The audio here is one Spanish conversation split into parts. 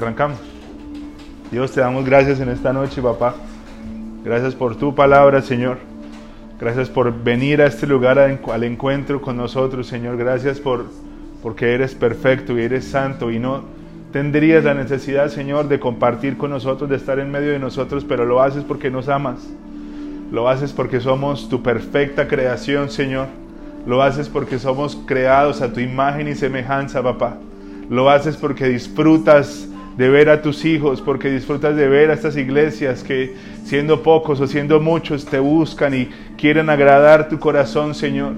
arrancamos? Dios, te damos gracias en esta noche, papá. Gracias por tu palabra, Señor. Gracias por venir a este lugar al encuentro con nosotros, Señor. Gracias por porque eres perfecto y eres santo y no tendrías la necesidad, Señor, de compartir con nosotros, de estar en medio de nosotros, pero lo haces porque nos amas. Lo haces porque somos tu perfecta creación, Señor. Lo haces porque somos creados a tu imagen y semejanza, papá. Lo haces porque disfrutas de ver a tus hijos, porque disfrutas de ver a estas iglesias que siendo pocos o siendo muchos te buscan y quieren agradar tu corazón, Señor.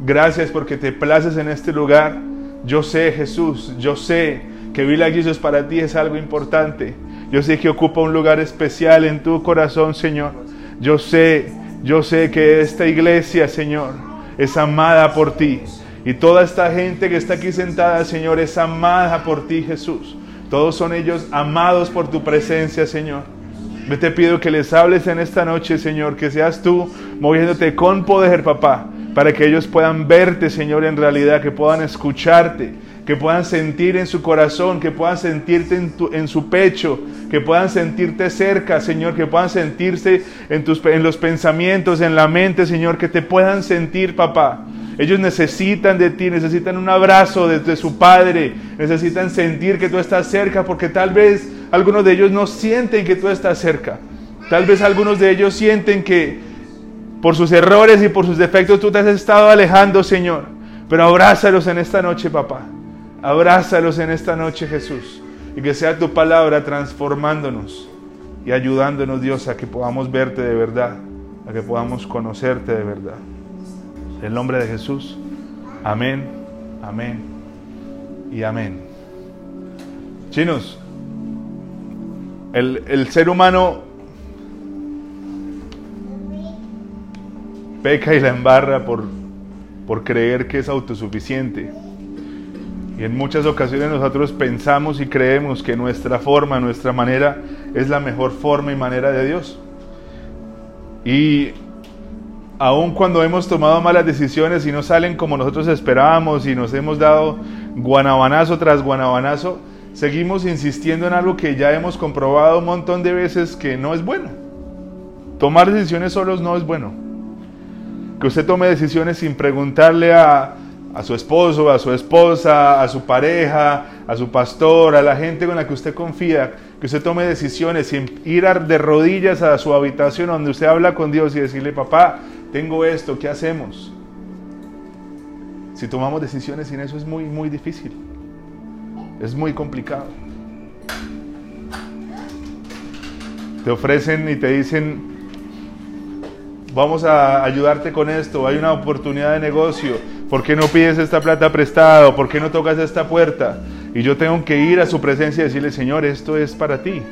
Gracias porque te places en este lugar. Yo sé, Jesús, yo sé que Villa Jesus para ti es algo importante. Yo sé que ocupa un lugar especial en tu corazón, Señor. Yo sé, yo sé que esta iglesia, Señor, es amada por ti. Y toda esta gente que está aquí sentada, Señor, es amada por ti, Jesús. Todos son ellos amados por tu presencia, Señor. Me te pido que les hables en esta noche, Señor, que seas tú moviéndote con poder, papá, para que ellos puedan verte, Señor, en realidad, que puedan escucharte, que puedan sentir en su corazón, que puedan sentirte en, en su pecho, que puedan sentirte cerca, Señor, que puedan sentirse en, tus, en los pensamientos, en la mente, Señor, que te puedan sentir, papá. Ellos necesitan de ti, necesitan un abrazo desde su Padre, necesitan sentir que tú estás cerca, porque tal vez algunos de ellos no sienten que tú estás cerca. Tal vez algunos de ellos sienten que por sus errores y por sus defectos tú te has estado alejando, Señor. Pero abrázalos en esta noche, papá. Abrázalos en esta noche, Jesús. Y que sea tu palabra transformándonos y ayudándonos, Dios, a que podamos verte de verdad, a que podamos conocerte de verdad. El nombre de Jesús. Amén, amén y amén. Chinos, el, el ser humano peca y la embarra por, por creer que es autosuficiente. Y en muchas ocasiones nosotros pensamos y creemos que nuestra forma, nuestra manera es la mejor forma y manera de Dios. Y aun cuando hemos tomado malas decisiones y no salen como nosotros esperábamos y nos hemos dado guanabanazo tras guanabanazo, seguimos insistiendo en algo que ya hemos comprobado un montón de veces que no es bueno. Tomar decisiones solos no es bueno. Que usted tome decisiones sin preguntarle a, a su esposo, a su esposa, a su pareja, a su pastor, a la gente con la que usted confía, que usted tome decisiones sin ir de rodillas a su habitación donde usted habla con Dios y decirle, papá, tengo esto, ¿qué hacemos? Si tomamos decisiones sin eso es muy, muy difícil. Es muy complicado. Te ofrecen y te dicen, vamos a ayudarte con esto, hay una oportunidad de negocio, ¿por qué no pides esta plata prestada? ¿Por qué no tocas esta puerta? Y yo tengo que ir a su presencia y decirle, Señor, esto es para ti.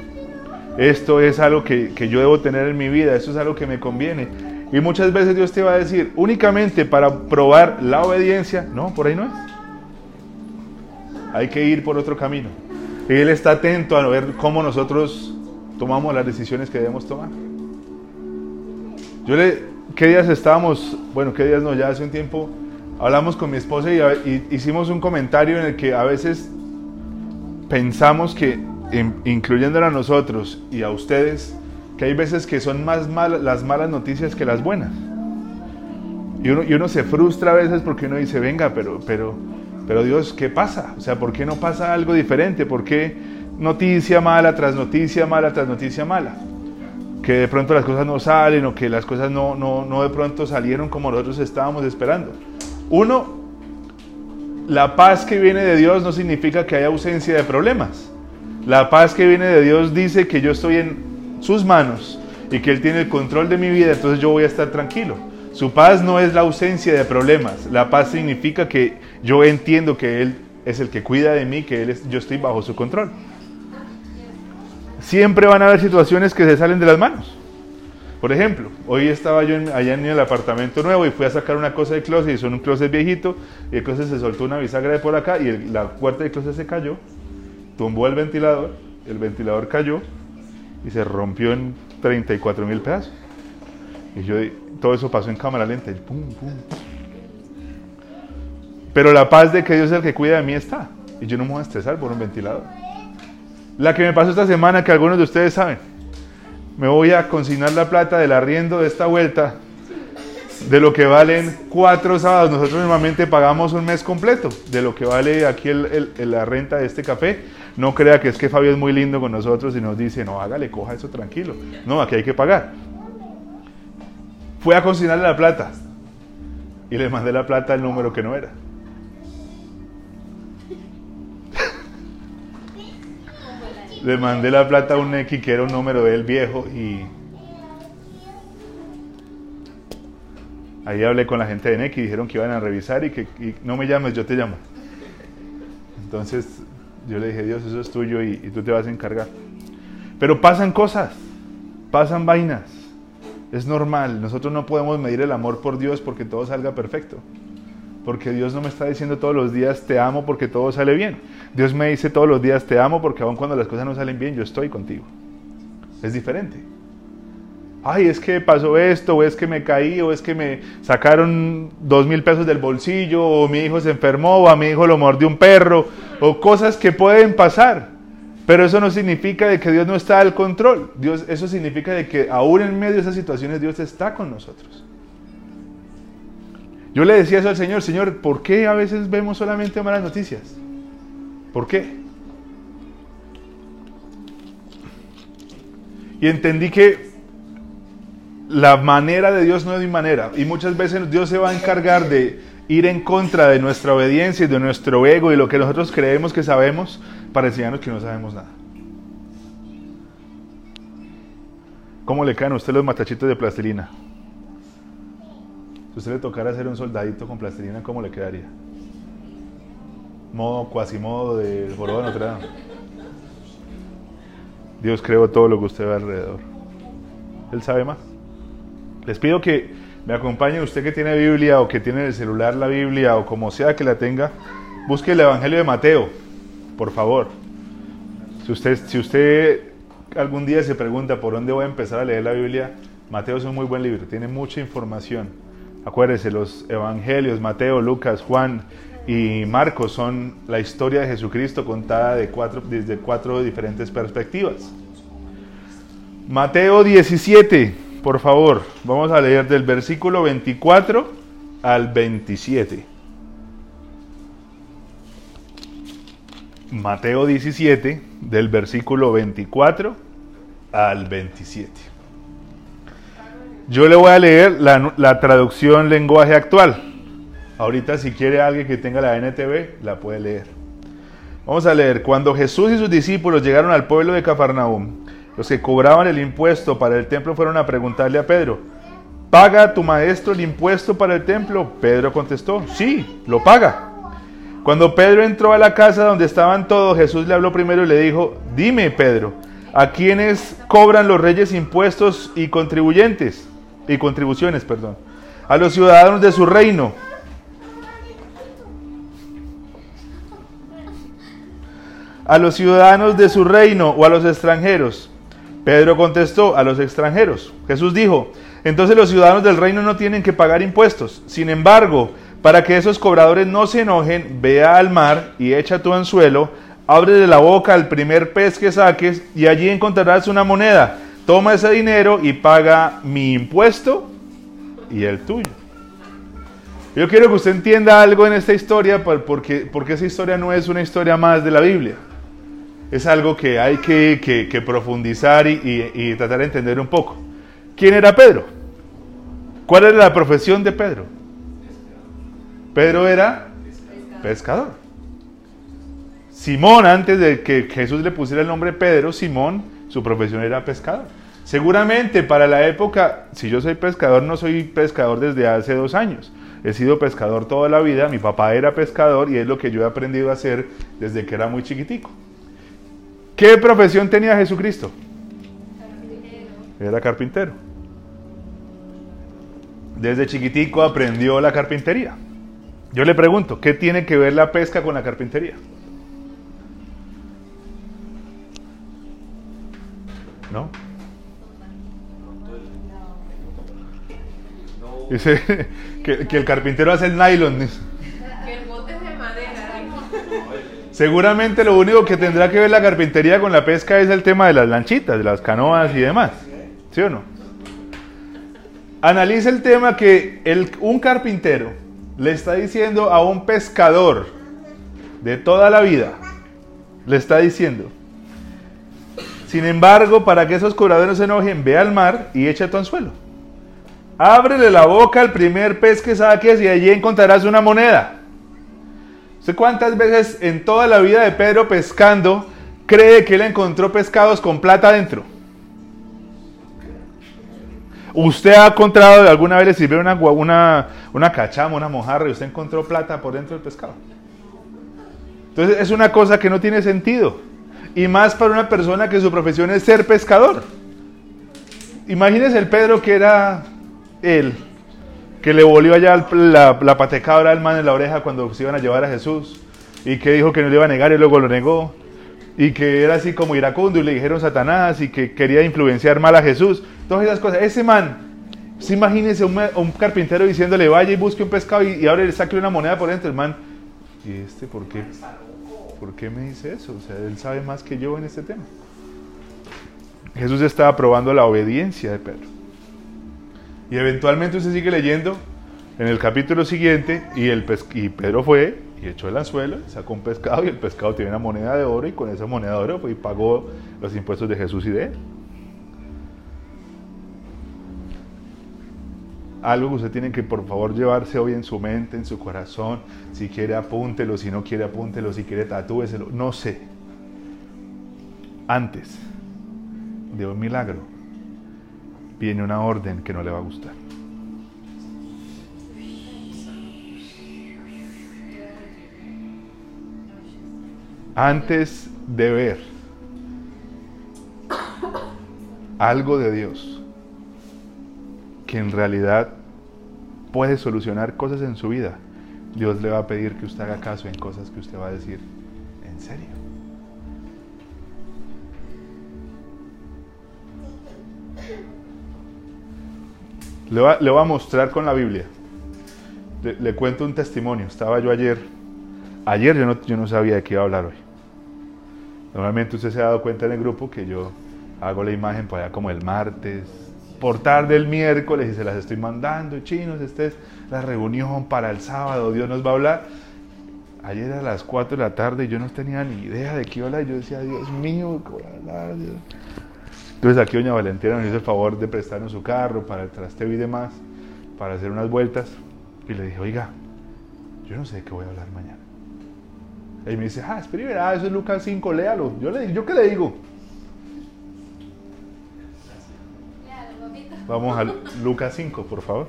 Esto es algo que, que yo debo tener en mi vida, esto es algo que me conviene. Y muchas veces Dios te va a decir, únicamente para probar la obediencia, no, por ahí no es. Hay que ir por otro camino. Y Él está atento a ver cómo nosotros tomamos las decisiones que debemos tomar. Yo le, ¿qué días estábamos? Bueno, ¿qué días no? Ya hace un tiempo hablamos con mi esposa y, hicimos un comentario en el que a veces pensamos que, incluyéndola a nosotros y a ustedes, que hay veces que son más malas las malas noticias que las buenas. Y uno, y uno se frustra a veces porque uno dice, venga, pero, pero, pero Dios, ¿qué pasa? O sea, ¿por qué no pasa algo diferente? ¿Por qué noticia mala tras noticia mala tras noticia mala? Que de pronto las cosas no salen o que las cosas no, no, no de pronto salieron como nosotros estábamos esperando. Uno, la paz que viene de Dios no significa que haya ausencia de problemas. La paz que viene de Dios dice que yo estoy en sus manos y que Él tiene el control de mi vida, entonces yo voy a estar tranquilo. Su paz no es la ausencia de problemas, la paz significa que yo entiendo que Él es el que cuida de mí, que él yo estoy bajo su control. Siempre van a haber situaciones que se salen de las manos. Por ejemplo, hoy estaba yo allá en el apartamento nuevo y fui a sacar una cosa de closet y son un closet viejito y el closet se soltó una bisagra de por acá y la puerta del closet se cayó, tumbó el ventilador, el ventilador cayó y se rompió en 34 mil pedazos. Y yo, todo eso pasó en cámara lenta. Pero la paz de que Dios es el que cuida de mí está. Y yo no me voy a estresar por un ventilador. La que me pasó esta semana, que algunos de ustedes saben. Me voy a consignar la plata del arriendo de esta vuelta, de lo que valen cuatro sábados. Nosotros normalmente pagamos un mes completo de lo que vale aquí la renta de este café. No crea que es que Fabio es muy lindo con nosotros y nos dice, no, hágale, coja eso tranquilo. No, aquí hay que pagar. Fui a consignarle la plata y le mandé la plata al número que no era. le mandé la plata a un X que era un número de él viejo y ahí hablé con la gente de Neki y dijeron que iban a revisar y que no me llames, yo te llamo. Entonces yo le dije, Dios, eso es tuyo y, tú te vas a encargar. Pero pasan cosas, pasan vainas. Es normal, nosotros no podemos medir el amor por Dios porque todo salga perfecto. Porque Dios no me está diciendo todos los días te amo porque todo sale bien. Dios me dice todos los días te amo porque aun cuando las cosas no salen bien, yo estoy contigo. Es diferente. Ay, es que pasó esto, o es que me caí, o es que me sacaron dos mil pesos del bolsillo, o mi hijo se enfermó, o a mi hijo lo mordió un perro, o cosas que pueden pasar. Pero eso no significa de que Dios no está al control. Dios, eso significa de que aún en medio de esas situaciones Dios está con nosotros. Yo le decía eso al Señor, Señor, ¿por qué a veces vemos solamente malas noticias? ¿Por qué? Y entendí que la manera de Dios no es mi manera. Y muchas veces Dios se va a encargar de ir en contra de nuestra obediencia y de nuestro ego y lo que nosotros creemos que sabemos para enseñarnos que no sabemos nada. ¿Cómo le caen a usted los matachitos de plastilina? Si usted le tocara hacer un soldadito con plastilina, ¿cómo le quedaría? Modo, cuasi modo de joroba de. Dios creó todo lo que usted ve alrededor. Él sabe más. Les pido que me acompañe usted que tiene Biblia o que tiene en el celular la Biblia o como sea que la tenga. Busque el Evangelio de Mateo, por favor. Si usted, si usted algún día se pregunta por dónde voy a empezar a leer la Biblia, Mateo es un muy buen libro, tiene mucha información. Acuérdese, los evangelios, Mateo, Lucas, Juan y Marcos son la historia de Jesucristo contada de cuatro, desde cuatro diferentes perspectivas. Mateo 17, por favor, vamos a leer del versículo 24 al 27. Mateo 17, del versículo 24 al 27. Yo le voy a leer la, traducción lenguaje actual. Ahorita si quiere alguien que tenga la NTV, la puede leer. Vamos a leer. Cuando Jesús y sus discípulos llegaron al pueblo de Cafarnaúm, los que cobraban el impuesto para el templo fueron a preguntarle a Pedro, ¿paga tu maestro el impuesto para el templo? Pedro contestó, sí, lo paga. Cuando Pedro entró a la casa donde estaban todos, Jesús le habló primero y le dijo, dime Pedro, ¿a quiénes cobran los reyes impuestos y contribuyentes? y contribuciones, perdón, a los ciudadanos de su reino. A los ciudadanos de su reino o a los extranjeros. Pedro contestó, a los extranjeros. Jesús dijo, entonces los ciudadanos del reino no tienen que pagar impuestos. Sin embargo, para que esos cobradores no se enojen, vea al mar y echa tu anzuelo, abre de la boca al primer pez que saques y allí encontrarás una moneda toma ese dinero y paga mi impuesto y el tuyo. Yo quiero que usted entienda algo en esta historia porque, porque esa historia no es una historia más de la Biblia. Es algo que hay que, profundizar y, tratar de entender un poco. ¿Quién era Pedro? ¿Cuál era la profesión de Pedro? Pedro era pescador. Simón, antes de que Jesús le pusiera el nombre Pedro, Simón su profesión era pescador. Seguramente para la época, si yo soy pescador, no soy pescador desde hace dos años. He sido pescador toda la vida, mi papá era pescador y es lo que yo he aprendido a hacer desde que era muy chiquitico. ¿Qué profesión tenía Jesucristo? Era carpintero. Desde chiquitico aprendió la carpintería. Yo le pregunto, ¿qué tiene que ver la pesca con la carpintería? ¿no? Dice que, el carpintero hace el nylon. Que el bote es de madera. Seguramente lo único que tendrá que ver la carpintería con la pesca es el tema de las lanchitas, de las canoas y demás. ¿Sí o no? Analiza el tema que un carpintero le está diciendo a un pescador de toda la vida, le está diciendo, sin embargo, para que esos cobradores se enojen, ve al mar y echa tu anzuelo. Ábrele la boca al primer pez que saques y allí encontrarás una moneda. ¿Usted cuántas veces en toda la vida de Pedro pescando cree que él encontró pescados con plata dentro? ¿Usted ha encontrado, alguna vez le sirvió una, una, una cachama, una mojarra y usted encontró plata por dentro del pescado? Entonces es una cosa que no tiene sentido. Y más para una persona que su profesión es ser pescador. Imagínese el Pedro que era él, que le volvió allá la, la patecabra al man en la oreja cuando se iban a llevar a Jesús y que dijo que no le iba a negar y luego lo negó y que era así como iracundo y le dijeron Satanás y que quería influenciar mal a Jesús. Todas esas cosas. Ese man, se imagínese un, un, carpintero diciéndole vaya y busque un pescado y, y ahora le saque una moneda por dentro. El man, ¿y este por qué? ¿Por qué me dice eso? O sea, él sabe más que yo en este tema. Jesús estaba probando la obediencia de Pedro. Y eventualmente usted sigue leyendo en el capítulo siguiente y, el y Pedro fue y echó el anzuelo, sacó un pescado y el pescado tiene una moneda de oro y con esa moneda de oro fue y pagó los impuestos de Jesús y de él. Algo que usted tiene que por favor llevarse hoy en su mente, en su corazón. Si quiere apúntelo, si no quiere apúntelo, si quiere tatúeselo, no sé. Antes de un milagro viene una orden que no le va a gustar. Antes de ver algo de Dios que en realidad puede solucionar cosas en su vida, Dios le va a pedir que usted haga caso en cosas que usted va a decir, ¿en serio? Le voy, a, mostrar con la Biblia. Le, cuento un testimonio. Estaba yo ayer. Ayer yo no, yo no sabía de qué iba a hablar hoy. Normalmente usted se ha dado cuenta en el grupo que yo hago la imagen para allá como el martes, por tarde el miércoles y se las estoy mandando. Chinos, esta es la reunión para el sábado. Dios nos va a hablar. Ayer a las 4 de la tarde yo no tenía ni idea de qué iba a hablar. Yo decía, Dios mío, ¿qué voy a hablar? Entonces aquí doña Valentina nos hizo el favor de prestarnos su carro para el trasteo y demás, para hacer unas vueltas. Y le dije, oiga, yo no sé de qué voy a hablar mañana. Y me dice, ah, espera, ah, eso es Lucas 5, léalo. Yo, le, ¿yo qué le digo? Vamos a Lucas 5, por favor.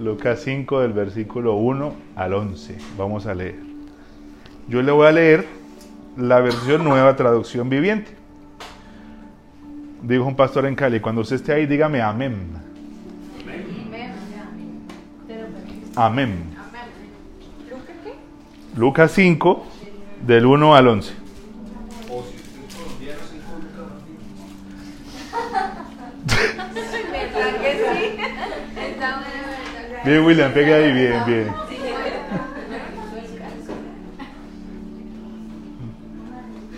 Lucas 5 del versículo 1 al 11. Vamos a leer. Yo le voy a leer la versión nueva traducción viviente. Dijo un pastor en Cali, cuando usted esté ahí, dígame amén. Amén. Lucas 5, del 1 al 11. Bien, William, pegue ahí, bien, bien.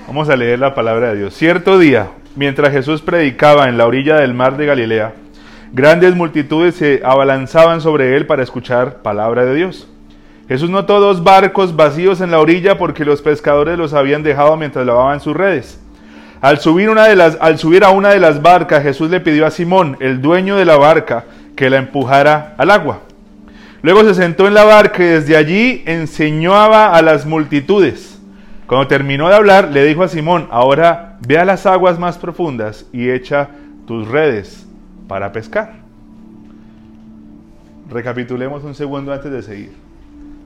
Vamos a leer la palabra de Dios. Cierto día, mientras Jesús predicaba en la orilla del mar de Galilea, grandes multitudes se abalanzaban sobre él para escuchar palabra de Dios. Jesús notó dos barcos vacíos en la orilla porque los pescadores los habían dejado mientras lavaban sus redes. Al subir, una de las, al subir a una de las barcas, Jesús le pidió a Simón, el dueño de la barca, que la empujara al agua. Luego se sentó en la barca y desde allí enseñaba a las multitudes. Cuando terminó de hablar, le dijo a Simón, ahora ve a las aguas más profundas y echa tus redes para pescar. Recapitulemos un segundo antes de seguir.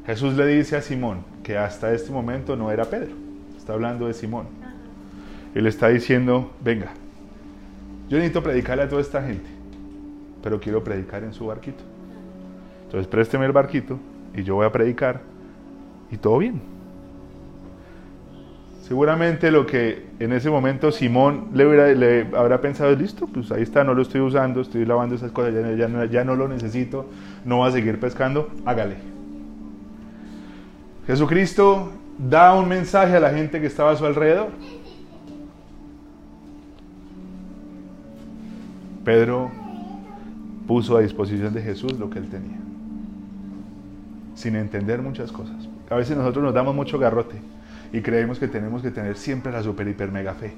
Jesús le dice a Simón que hasta este momento no era Pedro. Está hablando de Simón. Y le está diciendo, venga, yo necesito predicarle a toda esta gente, pero quiero predicar en su barquito. Entonces présteme el barquito y yo voy a predicar y todo bien. Seguramente lo que en ese momento Simón le, le habrá pensado, listo, pues ahí está, no lo estoy usando, estoy lavando esas cosas, ya, ya, ya no lo necesito, no va a seguir pescando, hágale. Jesucristo da un mensaje a la gente que estaba a su alrededor. Pedro puso a disposición de Jesús lo que él tenía, sin entender muchas cosas. A veces nosotros nos damos mucho garrote y creemos que tenemos que tener siempre la super, hiper, mega fe.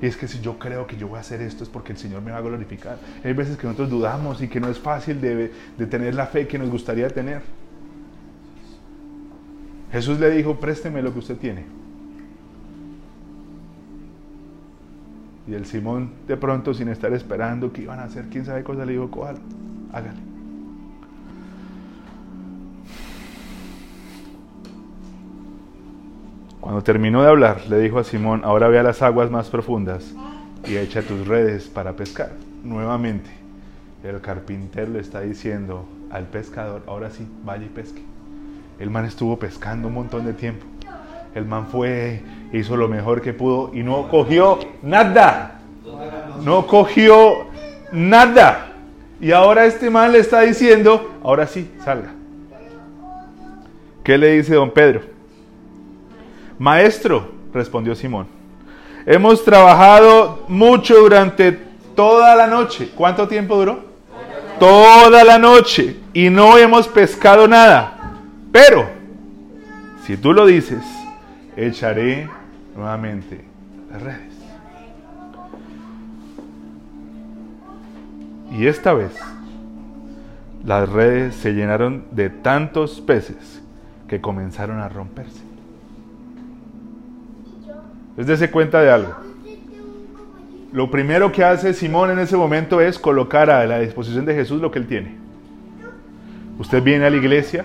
Y es que si yo creo que yo voy a hacer esto es porque el Señor me va a glorificar. Hay veces que nosotros dudamos y que no es fácil de, de tener la fe que nos gustaría tener. Jesús le dijo, présteme lo que usted tiene. Y el Simón de pronto, sin estar esperando que iban a hacer quién sabe cosa, le dijo, cójalo, hágale. Cuando terminó de hablar, le dijo a Simón, ahora ve a las aguas más profundas y echa tus redes para pescar. Nuevamente, el carpintero le está diciendo al pescador, ahora sí, vaya y pesque. El man estuvo pescando un montón de tiempo. El man fue, hizo lo mejor que pudo y no cogió nada. No cogió nada. Y ahora este man le está diciendo, ahora sí, salga. ¿Qué le dice don Pedro? Maestro, respondió Simón, hemos trabajado mucho durante toda la noche. ¿Cuánto tiempo duró? Toda la noche y no hemos pescado nada. Pero, si tú lo dices, echaré nuevamente las redes. Y esta vez, las redes se llenaron de tantos peces que comenzaron a romperse. Es de cuenta de algo. Lo primero que hace Simón en ese momento es colocar a la disposición de Jesús lo que él tiene. Usted viene a la iglesia,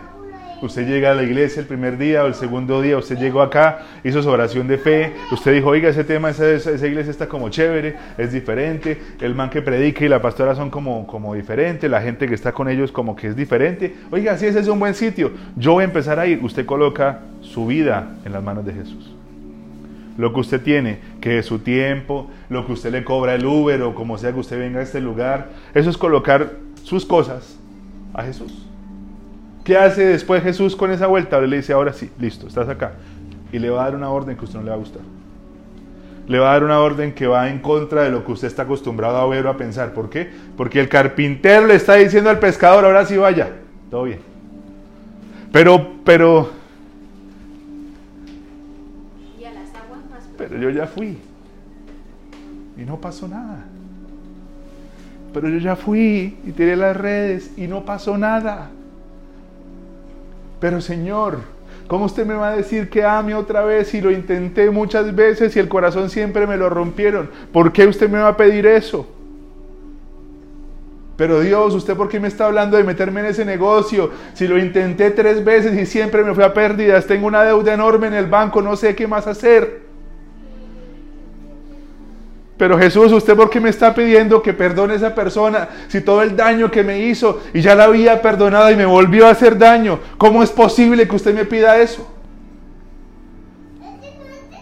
usted llega a la iglesia el primer día o el segundo día, usted llegó acá, hizo su oración de fe, usted dijo, oiga, ese tema, esa, esa iglesia está como chévere, es diferente, el man que predica y la pastora son como, como diferentes, la gente que está con ellos como que es diferente, oiga, si ese es un buen sitio, yo voy a empezar a ir, usted coloca su vida en las manos de Jesús lo que usted tiene, que es su tiempo, lo que usted le cobra el Uber o como sea que usted venga a este lugar, eso es colocar sus cosas a Jesús. ¿Qué hace después Jesús con esa vuelta? Le dice, ahora sí, listo, estás acá. Y le va a dar una orden que usted no le va a gustar. Le va a dar una orden que va en contra de lo que usted está acostumbrado a ver o a pensar. ¿Por qué? Porque el carpintero le está diciendo al pescador, ahora sí vaya. Todo bien. Pero, pero, Pero yo ya fui. Y no pasó nada. Pero yo ya fui y tiré las redes y no pasó nada. Pero Señor, ¿cómo usted me va a decir que ame otra vez si lo intenté muchas veces y el corazón siempre me lo rompieron? ¿Por qué usted me va a pedir eso? Pero Dios, ¿usted por qué me está hablando de meterme en ese negocio? Si lo intenté tres veces y siempre me fui a pérdidas, tengo una deuda enorme en el banco, no sé qué más hacer. Pero Jesús, ¿usted por qué me está pidiendo que perdone a esa persona si todo el daño que me hizo y ya la había perdonado y me volvió a hacer daño? ¿Cómo es posible que usted me pida eso?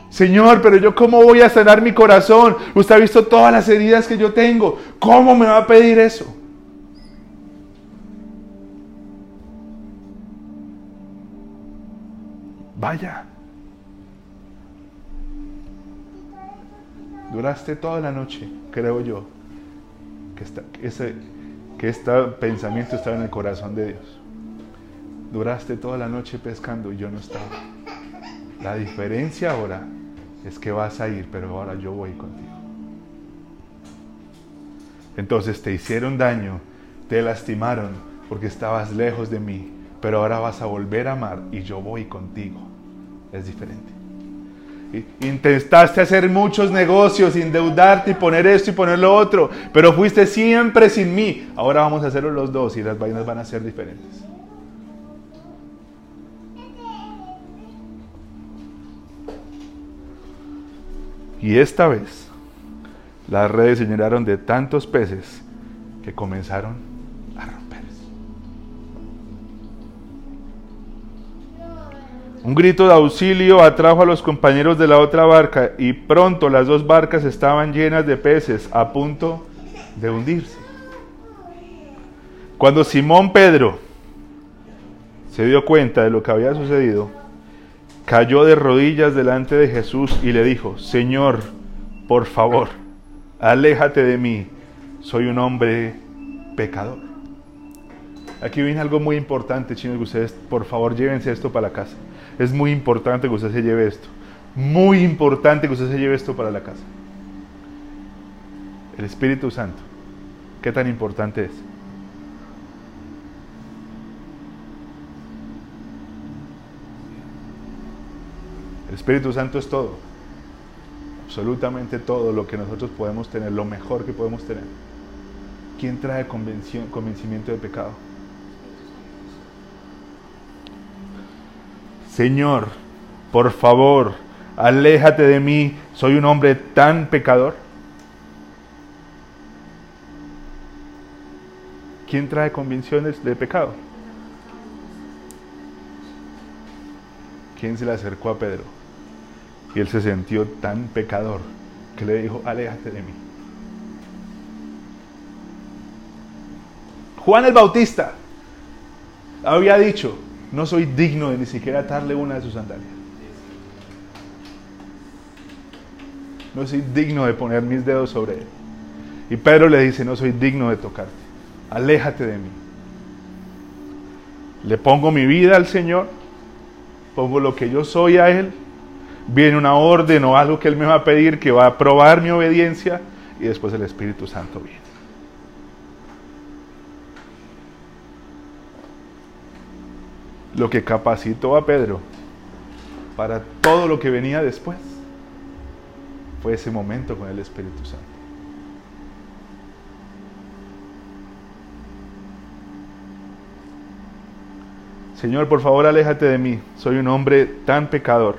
Señor, pero yo cómo voy a sanar mi corazón? Usted ha visto todas las heridas que yo tengo. ¿Cómo me va a pedir eso? Vaya. Duraste toda la noche, creo yo, que, ese, que este pensamiento estaba en el corazón de Dios. Duraste toda la noche pescando y yo no estaba. La diferencia ahora es que vas a ir, pero ahora yo voy contigo. Entonces te hicieron daño, te lastimaron porque estabas lejos de mí, pero ahora vas a volver a amar y yo voy contigo. Es diferente. Intentaste hacer muchos negocios, endeudarte y poner esto y poner lo otro, pero fuiste siempre sin mí. Ahora vamos a hacerlo los dos y las vainas van a ser diferentes. Y esta vez las redes se llenaron de tantos peces que comenzaron Un grito de auxilio atrajo a los compañeros de la otra barca y pronto las dos barcas estaban llenas de peces a punto de hundirse. Cuando Simón Pedro se dio cuenta de lo que había sucedido, cayó de rodillas delante de Jesús y le dijo, Señor, por favor, aléjate de mí, soy un hombre pecador. Aquí viene algo muy importante, chinos, que ustedes, por favor, llévense esto para la casa. Es muy importante que usted se lleve esto. Muy importante que usted se lleve esto para la casa. El Espíritu Santo. ¿Qué tan importante es? El Espíritu Santo es todo. Absolutamente todo lo que nosotros podemos tener, lo mejor que podemos tener. ¿Quién trae convencimiento de pecado? Señor, por favor, aléjate de mí, soy un hombre tan pecador. ¿Quién trae convicciones de pecado? ¿Quién se le acercó a Pedro? Y él se sintió tan pecador que le dijo, aléjate de mí. Juan el Bautista había dicho, no soy digno de ni siquiera atarle una de sus sandalias. No soy digno de poner mis dedos sobre él. Y Pedro le dice, no soy digno de tocarte. Aléjate de mí. Le pongo mi vida al Señor. Pongo lo que yo soy a Él. Viene una orden o algo que Él me va a pedir que va a probar mi obediencia. Y después el Espíritu Santo viene. Lo que capacitó a Pedro para todo lo que venía después fue ese momento con el Espíritu Santo. Señor, por favor, aléjate de mí. Soy un hombre tan pecador.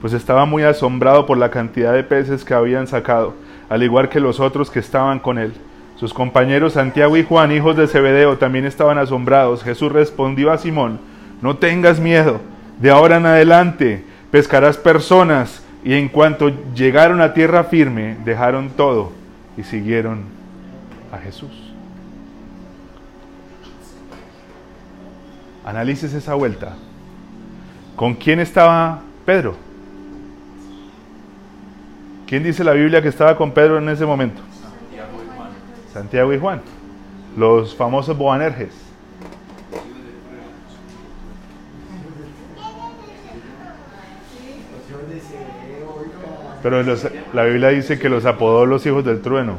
Pues estaba muy asombrado por la cantidad de peces que habían sacado, al igual que los otros que estaban con él. Sus compañeros Santiago y Juan, hijos de Zebedeo, también estaban asombrados. Jesús respondió a Simón, no tengas miedo. De ahora en adelante pescarás personas. Y en cuanto llegaron a tierra firme, dejaron todo y siguieron a Jesús. Analices esa vuelta. ¿Con quién estaba Pedro? ¿Quién dice la Biblia que estaba con Pedro en ese momento? Santiago y Juan. Santiago y Juan, los famosos Boanerges. Pero la Biblia dice que los apodó los hijos del trueno.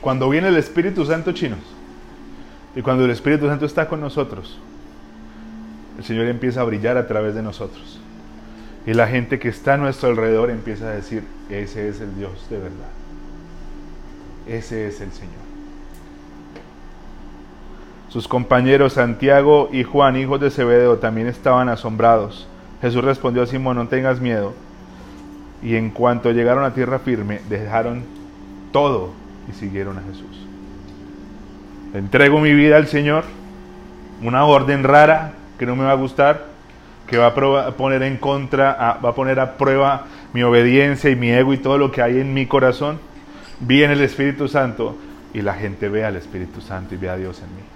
Cuando viene el Espíritu Santo chinos y cuando el Espíritu Santo está con nosotros, el Señor empieza a brillar a través de nosotros. Y la gente que está a nuestro alrededor empieza a decir, ese es el Dios de verdad. Ese es el Señor. Sus compañeros Santiago y Juan, hijos de Zebedeo, también estaban asombrados. Jesús respondió a Simón, no tengas miedo. Y en cuanto llegaron a tierra firme, dejaron todo y siguieron a Jesús. entrego mi vida al Señor, una orden rara que no me va a gustar, que va a poner en contra, va a poner a prueba mi obediencia y mi ego y todo lo que hay en mi corazón. Viene el Espíritu Santo y la gente ve al Espíritu Santo y ve a Dios en mí.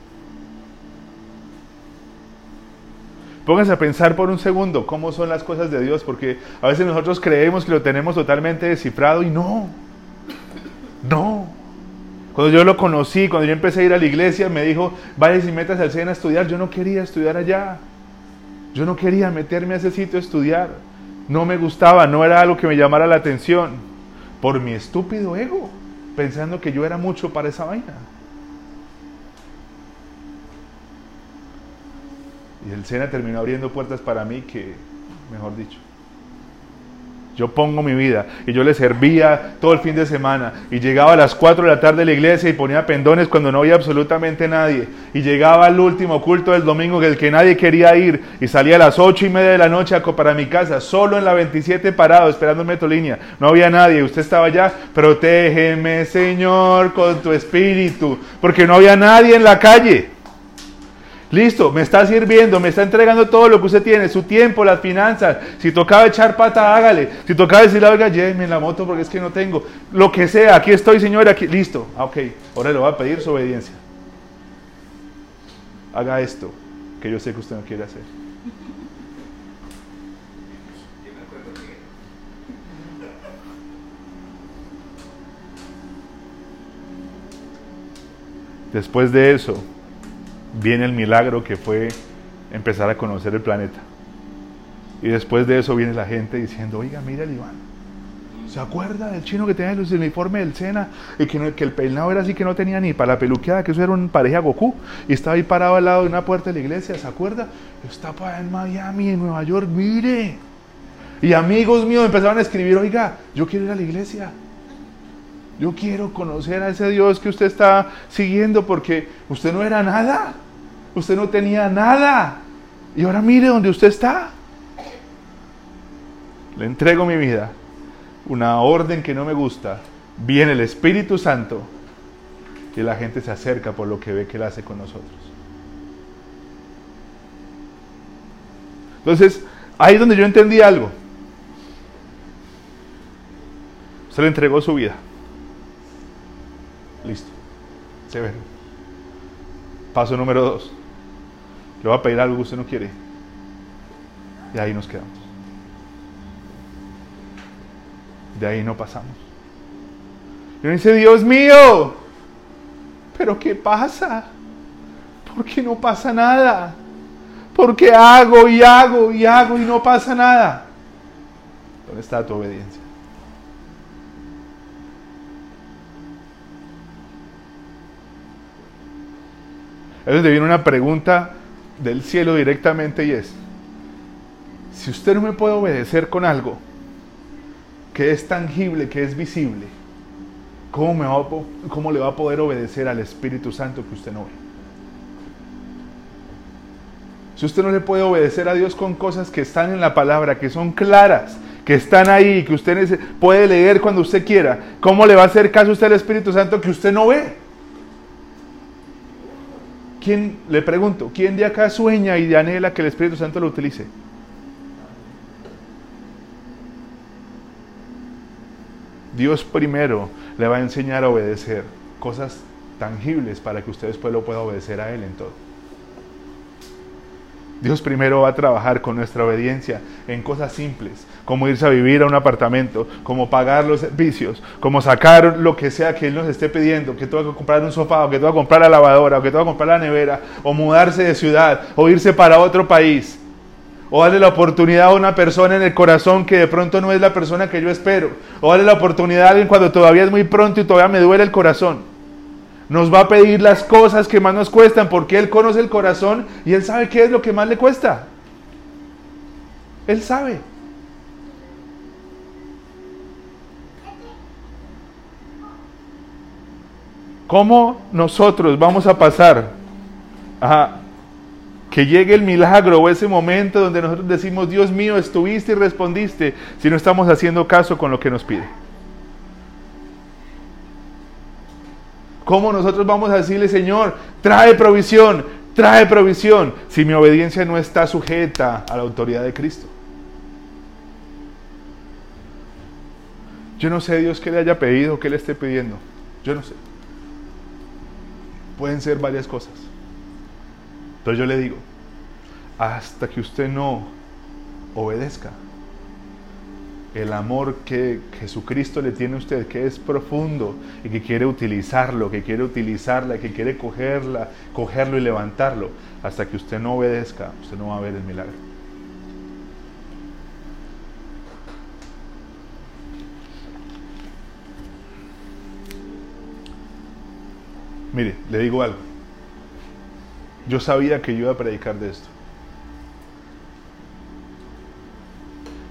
Pónganse a pensar por un segundo cómo son las cosas de Dios, porque a veces nosotros creemos que lo tenemos totalmente descifrado y no, no. Cuando yo lo conocí, cuando yo empecé a ir a la iglesia, me dijo, vaya y metas al SENA a estudiar. Yo no quería estudiar allá. Yo no quería meterme a ese sitio a estudiar. No me gustaba, no era algo que me llamara la atención. Por mi estúpido ego, pensando que yo era mucho para esa vaina. Y el SENA terminó abriendo puertas para mí que, mejor dicho, Yo pongo mi vida. Y yo le servía todo el fin de semana. Y llegaba a las 4 de la tarde a la iglesia y ponía pendones cuando no había absolutamente nadie. Y llegaba al último culto del domingo, el que nadie quería ir. Y salía a las 8 y media de la noche para mi casa, solo en la 27 parado, esperando en Metolínea. No había nadie. Usted estaba allá. Protégeme, Señor, con tu espíritu. Porque no había nadie en la calle. Listo, me está sirviendo, me está entregando todo lo que usted tiene, su tiempo, las finanzas. Si tocaba echar pata, hágale. Si tocaba decirle, oiga, lléveme en la moto porque es que no tengo. Lo que sea, aquí estoy, señor, aquí. Listo, ah, ok. Ahora le voy a pedir su obediencia. Haga esto, que yo sé que usted no quiere hacer. Después de eso, viene el milagro que fue empezar a conocer el planeta. Y después de eso viene la gente diciendo, oiga, mira el Iván. ¿Se acuerda del chino que tenía el uniforme del Sena? Y que, que el peinado era así que no tenía ni para la peluqueada, que eso era un pareja Goku. Y estaba ahí parado al lado de una puerta de la iglesia, ¿se acuerda? Está para en Miami, en Nueva York, mire. Y amigos míos empezaron a escribir, oiga, yo quiero ir a la iglesia. Yo quiero conocer a ese Dios que usted está siguiendo porque usted no era nada. Usted no tenía nada. Y ahora mire donde usted está. Le entrego mi vida. Una orden que no me gusta. Viene el Espíritu Santo. Y la gente se acerca por lo que ve que Él hace con nosotros. Entonces, ahí es donde yo entendí algo. Usted le entregó su vida. Listo. Severo. Paso número dos. Le voy a pedir algo que usted no quiere. Y ahí nos quedamos. De ahí no pasamos. Y uno dice, Dios mío, pero ¿qué pasa? ¿Por qué no pasa nada? ¿Por qué hago y hago y hago y no pasa nada? ¿Dónde está tu obediencia? Es donde viene una pregunta del cielo directamente y es, si usted no me puede obedecer con algo que es tangible, que es visible, ¿cómo, me va cómo le va a poder obedecer al Espíritu Santo que usted no ve? Si usted no le puede obedecer a Dios con cosas que están en la palabra, que son claras, que están ahí, que usted puede leer cuando usted quiera, ¿cómo le va a hacer caso usted al Espíritu Santo que usted no ve? ¿Quién, le pregunto, quién de acá sueña y de anhela que el Espíritu Santo lo utilice? Dios primero le va a enseñar a obedecer cosas tangibles para que usted después lo pueda obedecer a Él en todo. Dios primero va a trabajar con nuestra obediencia en cosas simples, como irse a vivir a un apartamento, como pagar los servicios, como sacar lo que sea que Él nos esté pidiendo, que tenga que comprar un sofá, o que tenga que comprar la lavadora, o que tenga que comprar la nevera, o mudarse de ciudad, o irse para otro país, o darle la oportunidad a una persona en el corazón que de pronto no es la persona que yo espero, o darle la oportunidad a alguien cuando todavía es muy pronto y todavía me duele el corazón. Nos va a pedir las cosas que más nos cuestan porque Él conoce el corazón y Él sabe qué es lo que más le cuesta. Él sabe. ¿Cómo nosotros vamos a pasar a que llegue el milagro o ese momento donde nosotros decimos, Dios mío, estuviste y respondiste, si no estamos haciendo caso con lo que nos pide? ¿Cómo nosotros vamos a decirle, Señor, trae provisión, trae provisión, si mi obediencia no está sujeta a la autoridad de Cristo? Yo no sé Dios qué le haya pedido, qué le esté pidiendo. Yo no sé. Pueden ser varias cosas. Pero yo le digo, hasta que usted no obedezca, el amor que Jesucristo le tiene a usted, que es profundo y que quiere utilizarlo, que quiere utilizarla, que quiere cogerla, cogerlo y levantarlo, hasta que usted no obedezca, usted no va a ver el milagro. Mire, le digo algo. Yo sabía que yo iba a predicar de esto.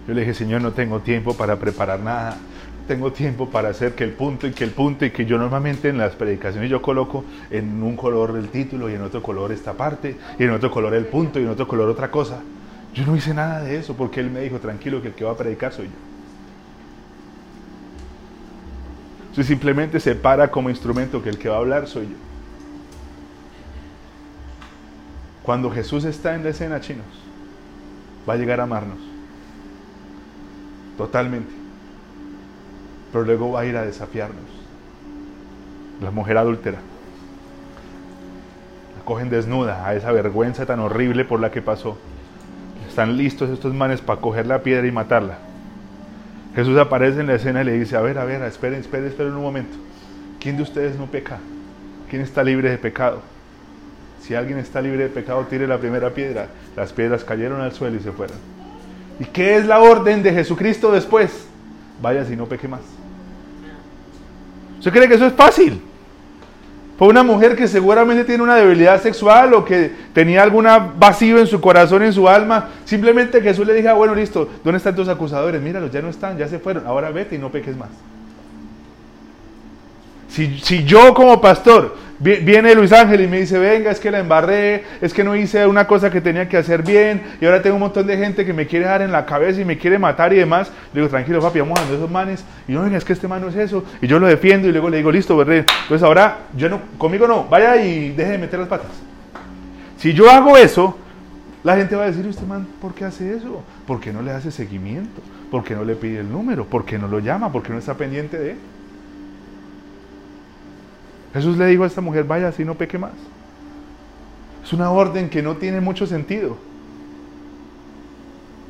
Yo le dije, Señor, no tengo tiempo para preparar nada. Tengo tiempo para hacer que el punto y que el punto y que yo normalmente en las predicaciones yo coloco en un color el título y en otro color esta parte y en otro color el punto y en otro color otra cosa. Yo no hice nada de eso porque él me dijo, tranquilo, que el que va a predicar soy yo. Si simplemente se para como instrumento que el que va a hablar soy yo. Cuando Jesús está en la escena, chinos, va a llegar a amarnos. Totalmente. Pero luego va a ir a desafiarnos. La mujer adúltera. La cogen desnuda a esa vergüenza tan horrible por la que pasó. Están listos estos manes para coger la piedra y matarla. Jesús aparece en la escena y le dice, a ver, a ver, esperen, esperen, esperen un momento. ¿Quién de ustedes no peca? ¿Quién está libre de pecado? Si alguien está libre de pecado, tire la primera piedra. Las piedras cayeron al suelo y se fueron. ¿Y qué es la orden de Jesucristo después? Vaya si no peque más. ¿Usted cree que eso es fácil? Fue una mujer que seguramente tiene una debilidad sexual o que tenía alguna vacío en su corazón, en su alma. Simplemente Jesús le dijo, ah, bueno, listo, ¿dónde están tus acusadores? Míralos, ya no están, ya se fueron. Ahora vete y no peques más. Si, si yo como pastor Viene Luis Ángel y me dice, venga, es que la embarré, es que no hice una cosa que tenía que hacer bien, y ahora tengo un montón de gente que me quiere dar en la cabeza y me quiere matar y demás. Le digo, tranquilo, papi, vamos a esos manes. Y yo, venga, es que este man no es eso. Y yo lo defiendo y luego le digo, listo, ¿verdad? Pues ahora, yo no, conmigo no, vaya y deje de meter las patas. Si yo hago eso, la gente va a decir, usted man, ¿por qué hace eso? ¿Por qué no le hace seguimiento? ¿Por qué no le pide el número? ¿Por qué no lo llama? ¿Por qué no está pendiente de él? Jesús le dijo a esta mujer, vaya, así no peque más. Es una orden que no tiene mucho sentido.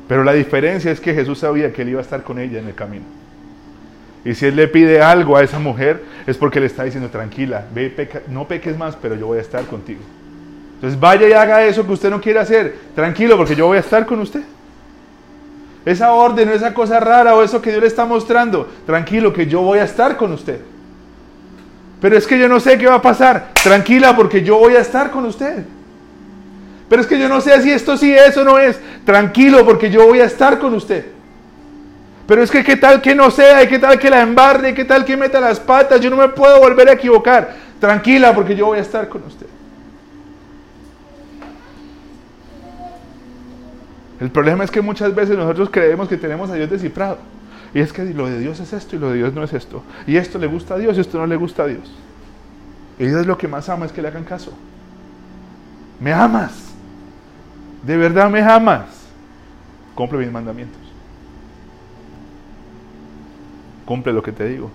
Pero la diferencia es que Jesús sabía que él iba a estar con ella en el camino. Y si él le pide algo a esa mujer, es porque le está diciendo, tranquila, ve, no peques más, pero yo voy a estar contigo. Entonces vaya y haga eso que usted no quiere hacer. Tranquilo, porque yo voy a estar con usted. Esa orden o esa cosa rara o eso que Dios le está mostrando, tranquilo, que yo voy a estar con usted. Pero es que yo no sé qué va a pasar. Tranquila porque yo voy a estar con usted. Pero es que yo no sé si esto sí es o no es. Tranquilo porque yo voy a estar con usted. Pero es que qué tal que no sea, y qué tal que la embarre, qué tal que meta las patas, yo no me puedo volver a equivocar. Tranquila porque yo voy a estar con usted. El problema es que muchas veces nosotros creemos que tenemos a Dios descifrado. Y es que lo de Dios es esto y lo de Dios no es esto. Y esto le gusta a Dios y esto no le gusta a Dios. Y Dios lo que más ama es que le hagan caso. Me amas. De verdad me amas. Cumple mis mandamientos. Cumple lo que te digo.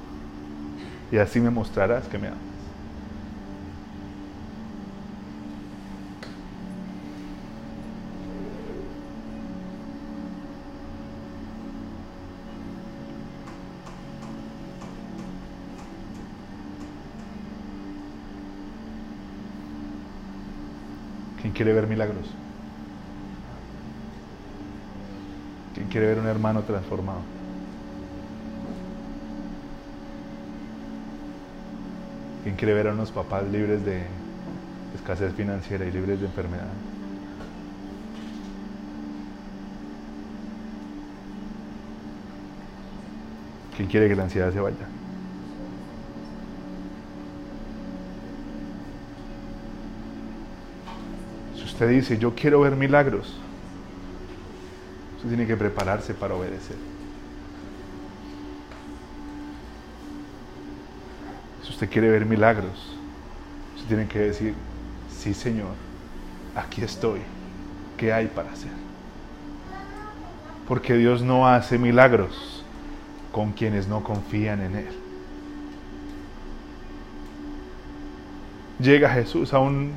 Y así me mostrarás que me amas. Quiere ver milagros? ¿Quién quiere ver un hermano transformado? ¿Quién quiere ver a unos papás libres de escasez financiera y libres de enfermedad? ¿Quién quiere que la ansiedad se vaya? Dice, yo quiero ver milagros, usted tiene que prepararse para obedecer. Si usted quiere ver milagros, usted tiene que decir, sí Señor, aquí estoy, ¿qué hay para hacer? Porque Dios no hace milagros con quienes no confían en Él. Llega Jesús a un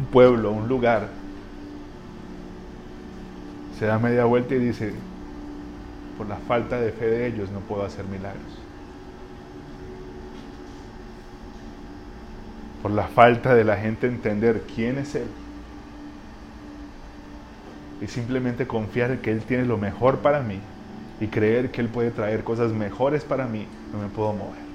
un pueblo, un lugar, se da media vuelta y dice, por la falta de fe de ellos no puedo hacer milagros. Por la falta de la gente entender quién es Él. Y simplemente confiar en que Él tiene lo mejor para mí y creer que Él puede traer cosas mejores para mí, no me puedo mover.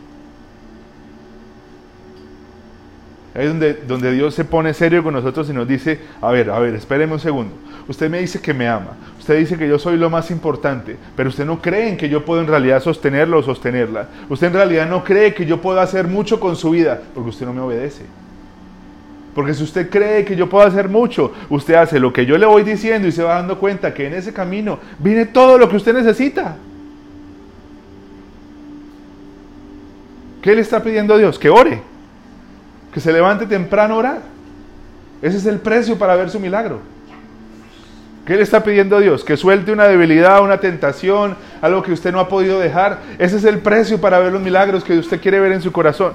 Ahí es donde, Dios se pone serio con nosotros y nos dice, a ver, a ver, espéreme un segundo. Usted me dice que me ama, usted dice que yo soy lo más importante, pero usted no cree en que yo puedo en realidad sostenerlo o sostenerla. Usted en realidad no cree que yo puedo hacer mucho con su vida, porque usted no me obedece. Porque si usted cree que yo puedo hacer mucho, usted hace lo que yo le voy diciendo y se va dando cuenta que en ese camino viene todo lo que usted necesita. ¿Qué le está pidiendo a Dios? Que ore. Que se levante temprano a orar. Ese es el precio para ver su milagro. ¿Qué le está pidiendo Dios? Que suelte una debilidad, una tentación, algo que usted no ha podido dejar. Ese es el precio para ver los milagros que usted quiere ver en su corazón.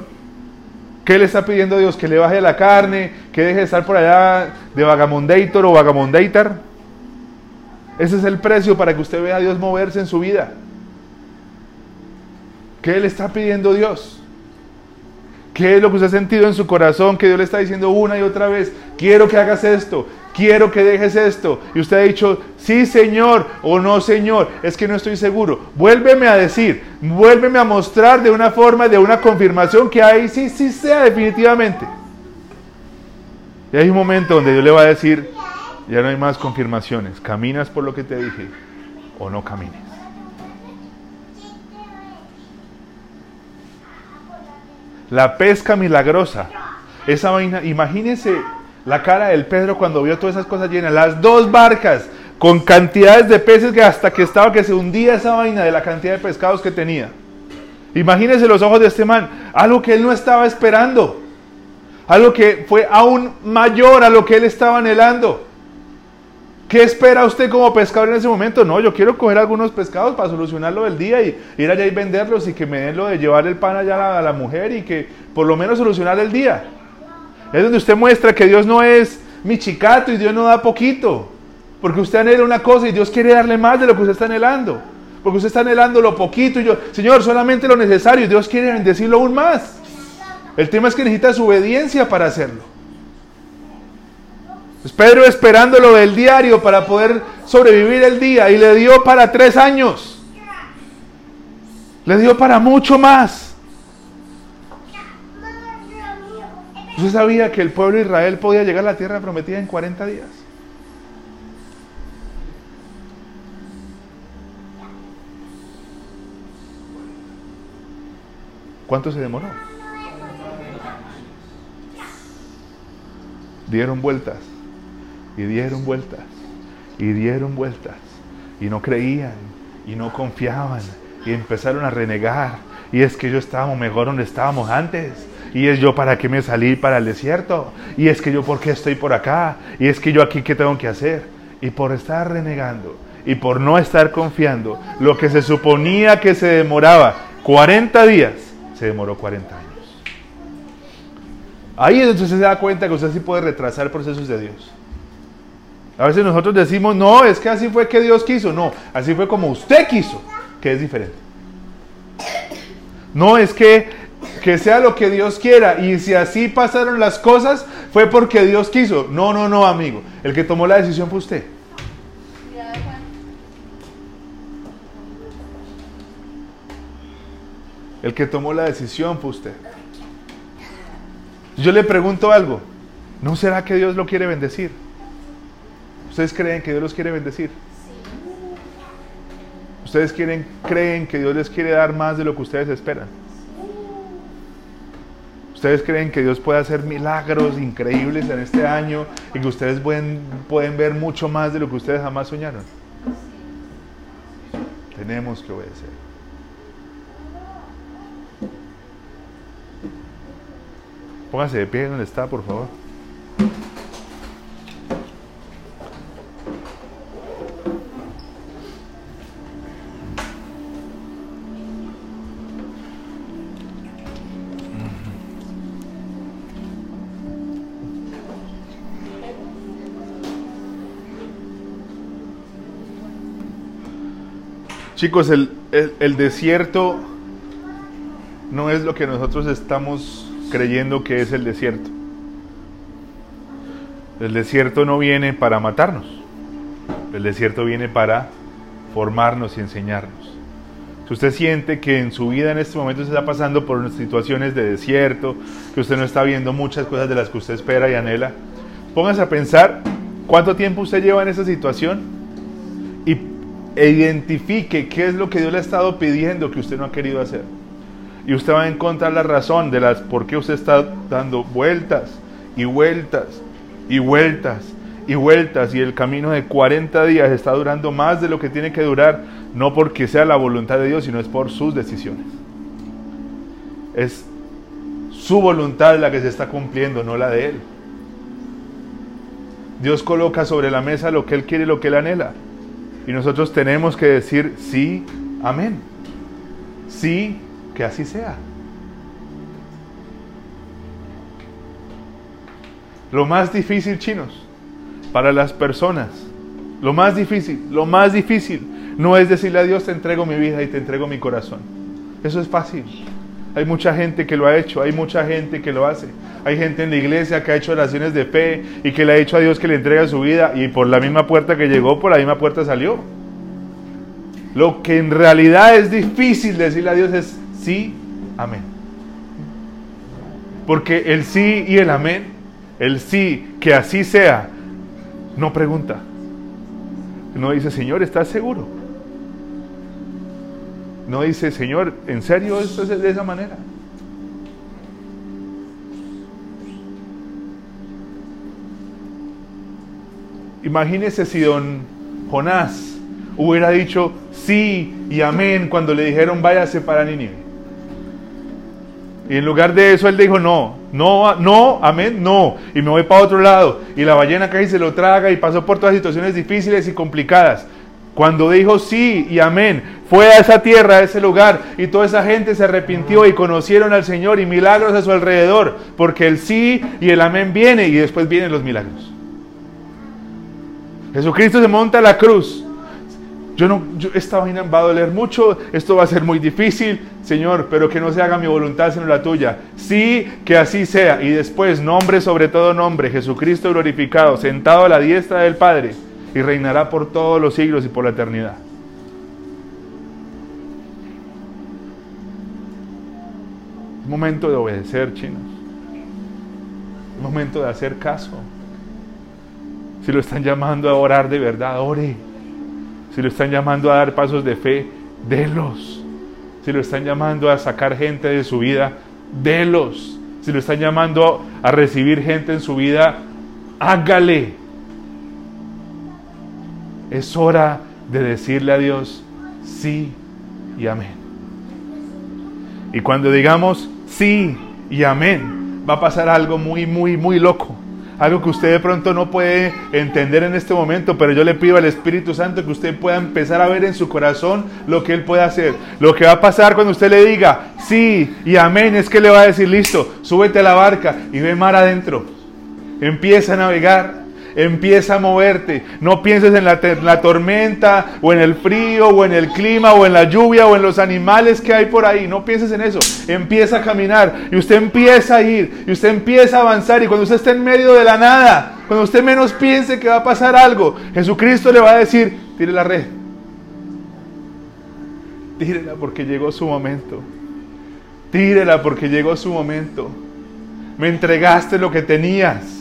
¿Qué le está pidiendo a Dios? Que le baje la carne, que deje de estar por allá de vagamondator o vagamondator. Ese es el precio para que usted vea a Dios moverse en su vida. ¿Qué le está pidiendo Dios? ¿Qué es lo que usted ha sentido en su corazón que Dios le está diciendo una y otra vez? Quiero que hagas esto, quiero que dejes esto. Y usted ha dicho, sí Señor o no Señor, es que no estoy seguro. Vuélveme a decir, vuélveme a mostrar de una forma, de una confirmación que ahí sí, sí sea definitivamente. Y hay un momento donde Dios le va a decir, ya no hay más confirmaciones, caminas por lo que te dije o no camines. La pesca milagrosa. Esa vaina, imagínense la cara del Pedro cuando vio todas esas cosas llenas. Las dos barcas con cantidades de peces que hasta que estaba que se hundía esa vaina de la cantidad de pescados que tenía. Imagínense los ojos de este man, algo que él no estaba esperando, algo que fue aún mayor a lo que él estaba anhelando. ¿Qué espera usted como pescador en ese momento? No, yo quiero coger algunos pescados para solucionarlo del día y ir allá y venderlos y que me den lo de llevar el pan allá a la, mujer y que por lo menos solucionar el día. Es donde usted muestra que Dios no es mi chicato y Dios no da poquito. Porque usted anhela una cosa y Dios quiere darle más de lo que usted está anhelando. Porque usted está anhelando lo poquito y yo, Señor, solamente lo necesario. Dios quiere bendecirlo aún más. El tema es que necesita su obediencia para hacerlo. Pues Pedro esperándolo del diario para poder sobrevivir el día y le dio para tres años. Le dio para mucho más. ¿Usted sabía que el pueblo de Israel podía llegar a la tierra prometida en 40 días? ¿Cuánto se demoró? Dieron vueltas y dieron vueltas y dieron vueltas y no creían y no confiaban y empezaron a renegar. Y es que yo estábamos mejor donde estábamos antes y es yo para qué me salí para el desierto y es que yo por qué estoy por acá y es que yo aquí qué tengo que hacer. Y por estar renegando y por no estar confiando lo que se suponía que se demoraba 40 días se demoró 40 años. Ahí es donde se da cuenta que usted sí puede retrasar procesos de Dios a veces nosotros decimos, no, es que así fue que Dios quiso. No, así fue como usted quiso, que es diferente. No es que, que sea lo que Dios quiera. Y si así pasaron las cosas, fue porque Dios quiso. No, no, no, amigo. El que tomó la decisión fue usted. El que tomó la decisión fue usted. Yo le pregunto algo. ¿No será que Dios lo quiere bendecir? ¿Ustedes creen que Dios los quiere bendecir? ¿Ustedes quieren, creen que Dios les quiere dar más de lo que ustedes esperan? ¿Ustedes creen que Dios puede hacer milagros increíbles en este año y que ustedes pueden, pueden ver mucho más de lo que ustedes jamás soñaron? Tenemos que obedecer. Póngase de pie donde está, por favor. Chicos, el, desierto no es lo que nosotros estamos creyendo que es el desierto. El desierto no viene para matarnos. El desierto viene para formarnos y enseñarnos. Si usted siente que en su vida en este momento se está pasando por situaciones de desierto, que usted no está viendo muchas cosas de las que usted espera y anhela, póngase a pensar cuánto tiempo usted lleva en esa situación e identifique qué es lo que Dios le ha estado pidiendo que usted no ha querido hacer. Y usted va a encontrar la razón de las por qué usted está dando vueltas y vueltas y vueltas y vueltas y el camino de 40 días está durando más de lo que tiene que durar, no porque sea la voluntad de Dios, sino es por sus decisiones. Es su voluntad la que se está cumpliendo, no la de Él. Dios coloca sobre la mesa lo que Él quiere y lo que Él anhela. Y nosotros tenemos que decir sí, amén. Sí, que así sea. Lo más difícil, chinos, para las personas. Lo más difícil, lo más difícil no es decirle a Dios te entrego mi vida y te entrego mi corazón. Eso es fácil. Hay mucha gente que lo ha hecho, hay mucha gente que lo hace. Hay gente en la iglesia que ha hecho oraciones de fe y que le ha dicho a Dios que le entrega su vida y por la misma puerta que llegó, por la misma puerta salió. Lo que en realidad es difícil decirle a Dios es sí, amén. Porque el sí y el amén, el sí, que así sea, no pregunta. No dice, Señor, ¿estás seguro? No dice, Señor, ¿en serio esto es de esa manera? Imagínese si don Jonás hubiera dicho sí y amén cuando le dijeron váyase para Nínive. Y en lugar de eso él dijo, no, no, no, amén, no. Y me voy para otro lado. Y la ballena cae y se lo traga y pasó por todas situaciones difíciles y complicadas. Cuando dijo sí y amén, fue a esa tierra, a ese lugar, y toda esa gente se arrepintió y conocieron al Señor y milagros a su alrededor, porque el sí y el amén viene y después vienen los milagros. Jesucristo se monta a la cruz yo no, esta vaina va a doler mucho, esto va a ser muy difícil, Señor, pero que no se haga mi voluntad sino la tuya. Sí, que así sea. Y después, nombre sobre todo nombre, Jesucristo glorificado, sentado a la diestra del Padre, y reinará por todos los siglos y por la eternidad. Momento de obedecer, chinos. Es momento de hacer caso. Si lo están llamando a orar de verdad, ore. Si lo están llamando a dar pasos de fe, délos. Si lo están llamando a sacar gente de su vida, délos. Si lo están llamando a recibir gente en su vida, hágale. Es hora de decirle a Dios sí y amén. Y cuando digamos sí y amén, va a pasar algo muy, muy, muy loco algo que usted de pronto no puede entender en este momento, pero yo le pido al Espíritu Santo que usted pueda empezar a ver en su corazón lo que Él puede hacer. Lo que va a pasar cuando usted le diga sí y amén es que le va a decir, listo, súbete a la barca y ve mar adentro. Empieza a navegar Empieza a moverte. No pienses en la, tormenta o en el frío o en el clima o en la lluvia o en los animales que hay por ahí. No pienses en eso. Empieza a caminar y usted empieza a ir y usted empieza a avanzar y cuando usted esté en medio de la nada, cuando usted menos piense que va a pasar algo, Jesucristo le va a decir, tire la red. Tírela porque llegó su momento. Tírela porque llegó su momento. Me entregaste lo que tenías.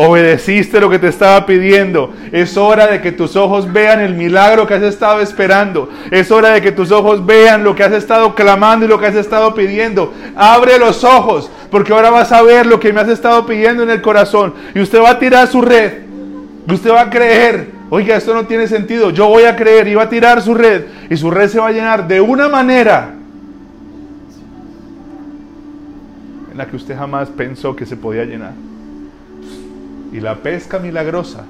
Obedeciste lo que te estaba pidiendo. Es hora de que tus ojos vean el milagro que has estado esperando. Es hora de que tus ojos vean lo que has estado clamando y lo que has estado pidiendo. Abre los ojos, porque ahora vas a ver lo que me has estado pidiendo en el corazón. Y usted va a tirar su red. Y usted va a creer. Oiga, esto no tiene sentido. Yo voy a creer y va a tirar su red. Y su red se va a llenar de una manera en la que usted jamás pensó que se podía llenar y la pesca milagrosa,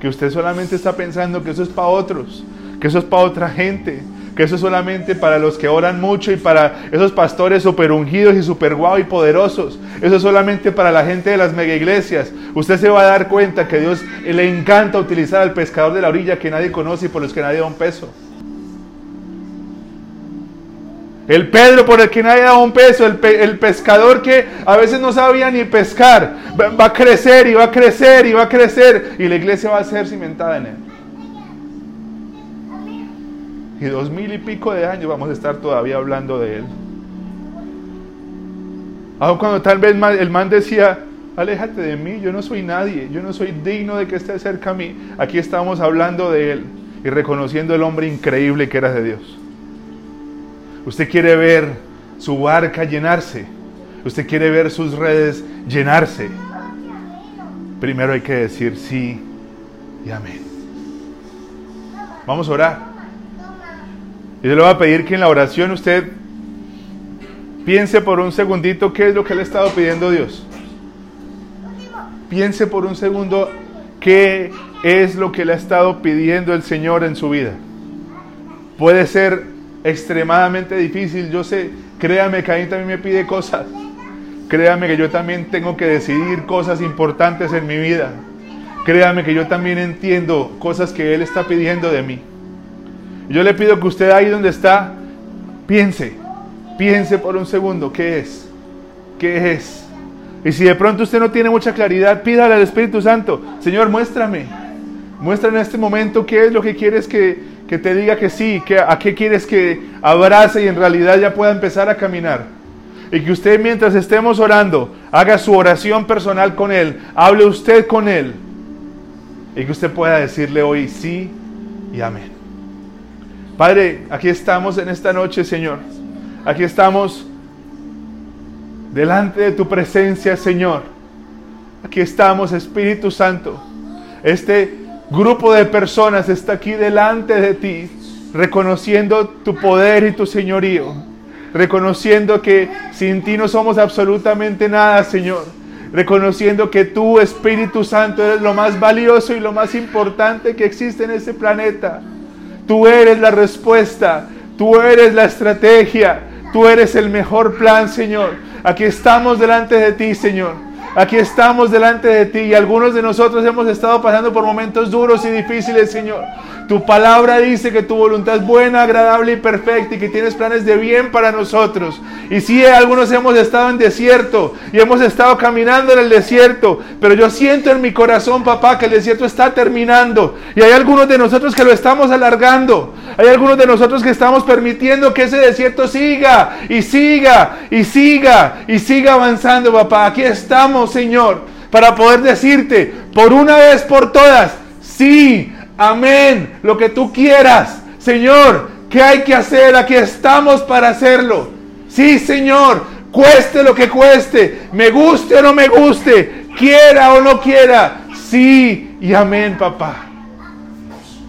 que usted solamente está pensando que eso es para otros, que eso es para otra gente, que eso es solamente para los que oran mucho y para esos pastores super ungidos y super guau y poderosos. Eso es solamente para la gente de las mega iglesias. Usted se va a dar cuenta que Dios le encanta utilizar al pescador de la orilla que nadie conoce y por los que nadie da un peso. El Pedro por el que nadie da un peso, el, el, pescador que a veces no sabía ni pescar, va, a crecer y va a crecer y va a crecer y la iglesia va a ser cimentada en él. Y dos mil y pico de años vamos a estar todavía hablando de Él. Aun cuando tal vez el man decía, aléjate de mí, yo no soy nadie, yo no soy digno de que estés cerca a mí. Aquí estamos hablando de Él y reconociendo el hombre increíble que era de Dios. Usted quiere ver su barca llenarse. Usted quiere ver sus redes llenarse. Primero hay que decir sí y amén. Vamos a orar. Y yo le voy a pedir que en la oración usted piense por un segundito qué es lo que le ha estado pidiendo Dios. Piense por un segundo qué es lo que le ha estado pidiendo el Señor en su vida. Puede ser extremadamente difícil, yo sé, créame que a mí también me pide cosas. Créame que yo también tengo que decidir cosas importantes en mi vida. Créame que yo también entiendo cosas que Él está pidiendo de mí. Yo le pido que usted ahí donde está, piense, piense por un segundo, ¿qué es? ¿Qué es? Y si de pronto usted no tiene mucha claridad, pídale al Espíritu Santo, Señor, muéstrame, muéstrame en este momento qué es lo que quieres que, que te diga que sí, que, a qué quieres que abrace y en realidad ya pueda empezar a caminar. Y que usted mientras estemos orando, haga su oración personal con Él, hable usted con Él. Y que usted pueda decirle hoy sí y amén. Padre, aquí estamos en esta noche, Señor. Aquí estamos delante de tu presencia, Señor. Aquí estamos, Espíritu Santo. Este grupo de personas está aquí delante de ti, reconociendo tu poder y tu señorío, reconociendo que sin ti no somos absolutamente nada, Señor, reconociendo que tú, Espíritu Santo, eres lo más valioso y lo más importante que existe en este planeta. Tú eres la respuesta, tú eres la estrategia, tú eres el mejor plan, Señor. Aquí estamos delante de ti, Señor. Aquí estamos delante de ti y algunos de nosotros hemos estado pasando por momentos duros y difíciles, Señor. Tu palabra dice que tu voluntad es buena, agradable y perfecta y que tienes planes de bien para nosotros. Y sí, algunos hemos estado en desierto y hemos estado caminando en el desierto, pero yo siento en mi corazón, papá, que el desierto está terminando. Y hay algunos de nosotros que lo estamos alargando. Hay algunos de nosotros que estamos permitiendo que ese desierto siga y siga y siga y siga avanzando, papá. Aquí estamos, Señor, para poder decirte por una vez por todas, sí, Amén. Lo que tú quieras. Señor, ¿qué hay que hacer? Aquí estamos para hacerlo. Sí, Señor. Cueste lo que cueste. Me guste o no me guste. Quiera o no quiera. Sí y amén, papá.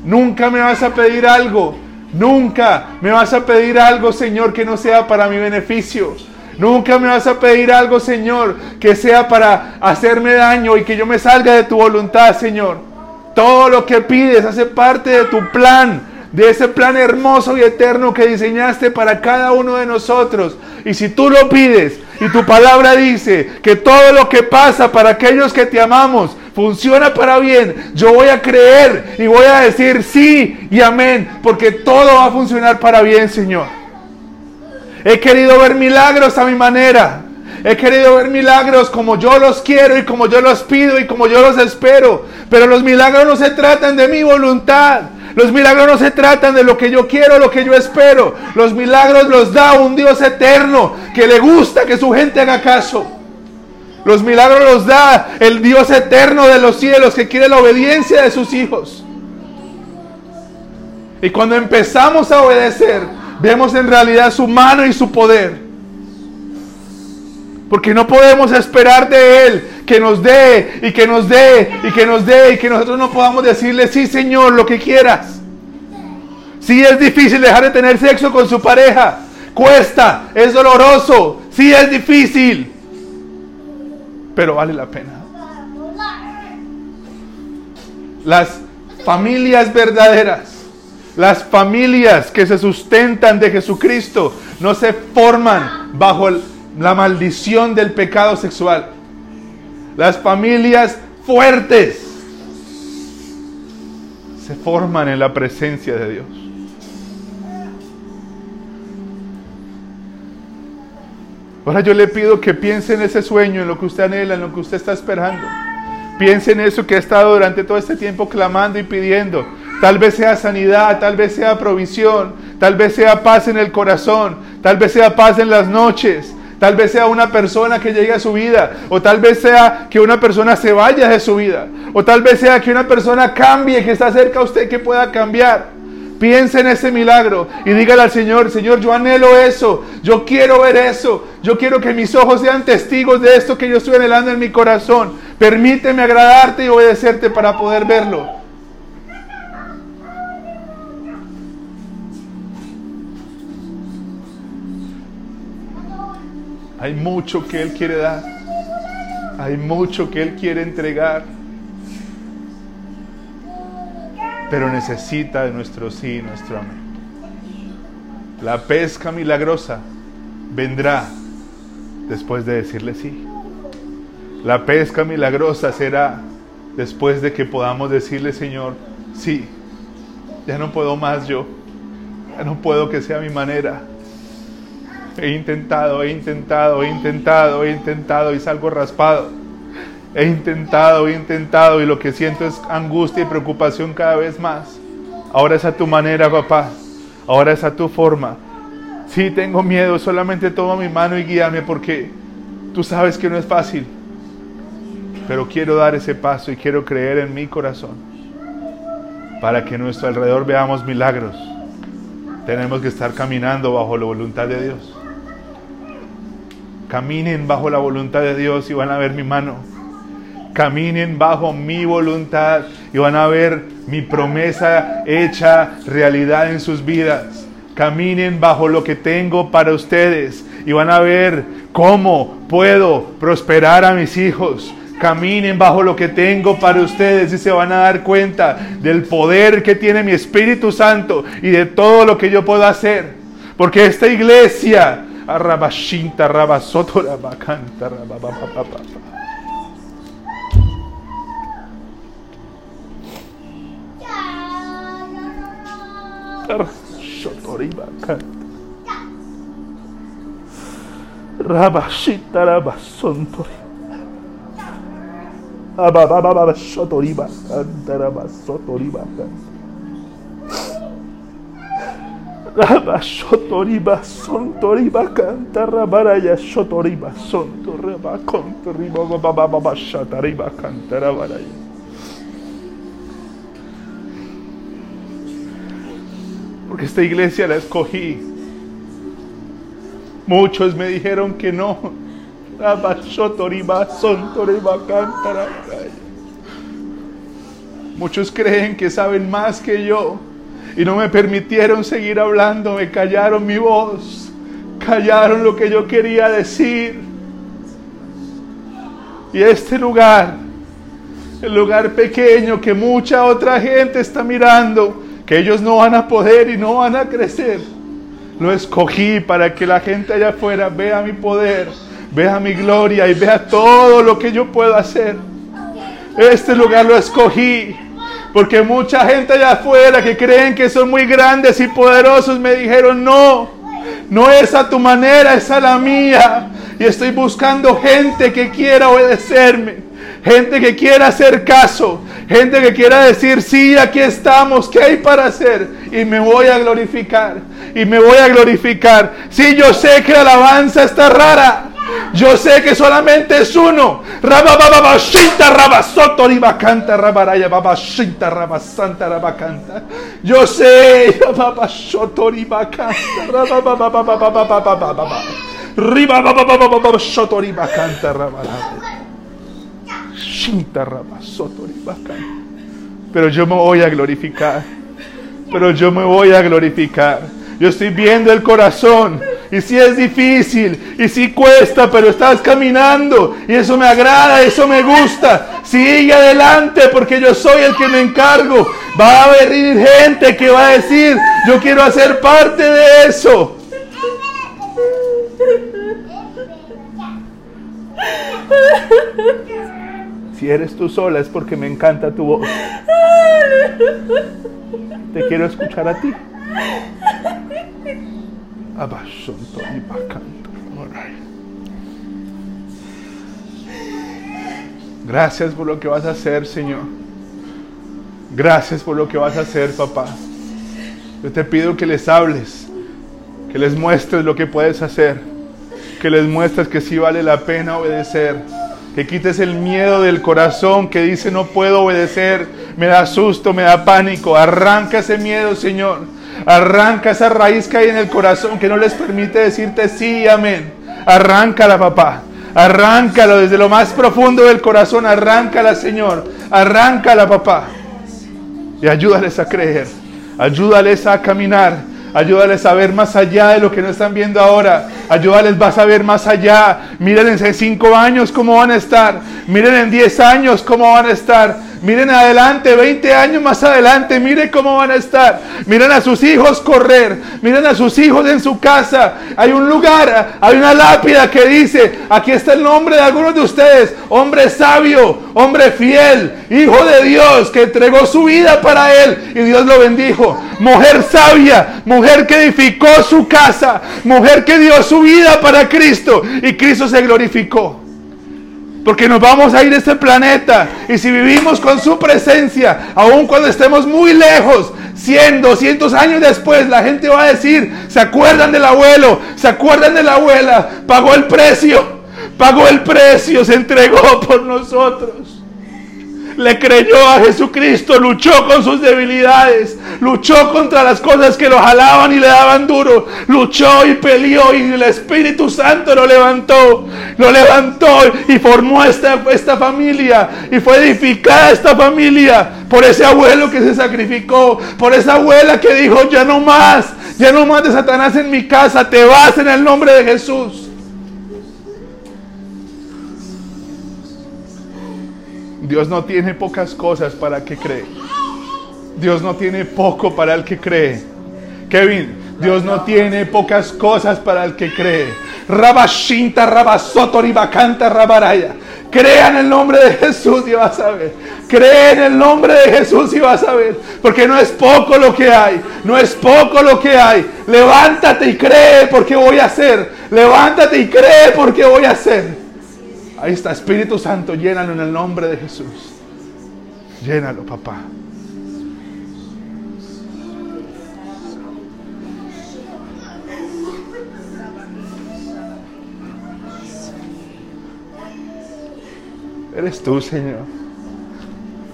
Nunca me vas a pedir algo. Nunca me vas a pedir algo, Señor, que no sea para mi beneficio. Nunca me vas a pedir algo, Señor, que sea para hacerme daño y que yo me salga de tu voluntad, Señor. Todo lo que pides hace parte de tu plan, de ese plan hermoso y eterno que diseñaste para cada uno de nosotros. Y si tú lo pides y tu palabra dice que todo lo que pasa para aquellos que te amamos funciona para bien, yo voy a creer y voy a decir sí y amén, porque todo va a funcionar para bien, Señor. He querido ver milagros a mi manera. He querido ver milagros como yo los quiero y como yo los pido y como yo los espero. Pero los milagros no se tratan de mi voluntad. Los milagros no se tratan de lo que yo quiero, lo que yo espero. Los milagros los da un Dios eterno que le gusta que su gente haga caso. Los milagros los da el Dios eterno de los cielos que quiere la obediencia de sus hijos. Y cuando empezamos a obedecer, vemos en realidad su mano y su poder. Porque no podemos esperar de Él que nos dé y que nos dé y que nos dé y que nosotros no podamos decirle, sí Señor, lo que quieras. Sí es difícil dejar de tener sexo con su pareja. Cuesta, es doloroso, sí es difícil. Pero vale la pena. Las familias verdaderas, las familias que se sustentan de Jesucristo, no se forman bajo el la maldición del pecado sexual. Las familias fuertes se forman en la presencia de Dios. Ahora yo le pido que piense en ese sueño, en lo que usted anhela, en lo que usted está esperando. Piense en eso que ha estado durante todo este tiempo clamando y pidiendo. Tal vez sea sanidad, tal vez sea provisión, tal vez sea paz en el corazón, tal vez sea paz en las noches, tal vez sea una persona que llegue a su vida, o tal vez sea que una persona se vaya de su vida, o tal vez sea que una persona cambie, que está cerca a usted que pueda cambiar. Piense en ese milagro y dígale al Señor, Señor, yo anhelo eso, yo quiero ver eso, yo quiero que mis ojos sean testigos de esto que yo estoy anhelando en mi corazón. Permíteme agradarte y obedecerte para poder verlo. Hay mucho que Él quiere dar. Hay mucho que Él quiere entregar. Pero necesita de nuestro sí, nuestro amén. La pesca milagrosa vendrá después de decirle sí. La pesca milagrosa será después de que podamos decirle, Señor, sí, ya no puedo más yo, ya no puedo que sea mi manera. He intentado, he intentado, he intentado, he intentado y salgo raspado. He intentado, he intentado y lo que siento es angustia y preocupación cada vez más. Ahora es a tu manera, papá. Ahora es a tu forma. Sí, tengo miedo, solamente toma mi mano y guíame porque tú sabes que no es fácil. Pero quiero dar ese paso y quiero creer en mi corazón. Para que a nuestro alrededor veamos milagros. Tenemos que estar caminando bajo la voluntad de Dios. Caminen bajo la voluntad de Dios y van a ver mi mano. Caminen bajo mi voluntad y van a ver mi promesa hecha realidad en sus vidas. Caminen bajo lo que tengo para ustedes y van a ver cómo puedo prosperar a mis hijos. Caminen bajo lo que tengo para ustedes y se van a dar cuenta del poder que tiene mi Espíritu Santo y de todo lo que yo puedo hacer. Porque esta iglesia Arrabashinta rabasoto rabakanta rabababababa. Rabashita rabasontori. Abababa shotoriba. Antaraba sotoriba. Rabasotoriba son toriba cantarra baraya sotoriba son torreba bababa shatariba cantarra baraya. Porque esta iglesia la escogí. Muchos me dijeron que no. Rabasotoriba son toriba cantarra. Muchos creen que saben más que yo y no me permitieron seguir hablando, me callaron mi voz, callaron lo que yo quería decir. Y este lugar, el lugar pequeño que mucha otra gente está mirando, que ellos no van a poder y no van a crecer, lo escogí para que la gente allá afuera vea mi poder, vea mi gloria y vea todo lo que yo puedo hacer. Este lugar lo escogí porque mucha gente allá afuera que creen que son muy grandes y poderosos me dijeron, no, no es a tu manera, es a la mía. Y estoy buscando gente que quiera obedecerme, gente que quiera hacer caso, gente que quiera decir, sí, aquí estamos, ¿qué hay para hacer? Y me voy a glorificar, y me voy a glorificar. Sí, yo sé que la alabanza está rara. Yo sé que solamente es uno. Rabababashita rabasoto rabaraya babashita rabasanta rabacanta. Yo sé. Rababashoto ribacanta. Pero yo me voy a glorificar. Pero yo me voy a glorificar. Yo estoy viendo el corazón. Y si es difícil, y si cuesta, pero estás caminando. Y eso me agrada, eso me gusta. Sigue adelante porque yo soy el que me encargo. Va a venir gente que va a decir, yo quiero hacer parte de eso. Si eres tú sola es porque me encanta tu voz. Te quiero escuchar a ti. Gracias por lo que vas a hacer, Señor. Gracias por lo que vas a hacer, papá. Yo te pido que les hables, que les muestres lo que puedes hacer, que les muestres que sí vale la pena obedecer, que quites el miedo del corazón que dice no puedo obedecer, me da susto, me da pánico. Arranca ese miedo, Señor. Arranca esa raíz que hay en el corazón que no les permite decirte sí y amén. Arráncala, papá. Arráncalo desde lo más profundo del corazón. Arráncala, Señor. Arráncala, papá. Y ayúdales a creer. Ayúdales a caminar. Ayúdales a ver más allá de lo que no están viendo ahora. Ayúdales vas a ver más allá. Miren en cinco años cómo van a estar. Miren en diez años cómo van a estar. Miren adelante, 20 años más adelante, miren cómo van a estar. Miren a sus hijos correr, miren a sus hijos en su casa. Hay un lugar, hay una lápida que dice, aquí está el nombre de algunos de ustedes, hombre sabio, hombre fiel, hijo de Dios, que entregó su vida para él y Dios lo bendijo. Mujer sabia, mujer que edificó su casa, mujer que dio su vida para Cristo y Cristo se glorificó. Porque nos vamos a ir de este planeta. Y si vivimos con su presencia, aun cuando estemos muy lejos, 100, 200 años después, la gente va a decir, ¿se acuerdan del abuelo? ¿Se acuerdan de la abuela? Pagó el precio. Pagó el precio, se entregó por nosotros le creyó a Jesucristo, luchó con sus debilidades, luchó contra las cosas que lo jalaban y le daban duro, luchó y peleó y el Espíritu Santo lo levantó, lo levantó y formó esta, esta familia y fue edificada esta familia por ese abuelo que se sacrificó, por esa abuela que dijo, ya no más, ya no más de Satanás en mi casa, te vas en el nombre de Jesús. Dios no tiene pocas cosas para el que cree. Dios no tiene poco para el que cree. Kevin, Dios no tiene pocas cosas para el que cree. Rabashinta, Rabasotori, Bacanta, Rabaraya. Crea en el nombre de Jesús y vas a ver. Cree en el nombre de Jesús y vas a ver. Porque no es poco lo que hay. No es poco lo que hay. Levántate y cree porque voy a hacer. Levántate y cree porque voy a hacer. Ahí está, Espíritu Santo, llénalo en el nombre de Jesús. Llénalo, papá. Eres tú, Señor.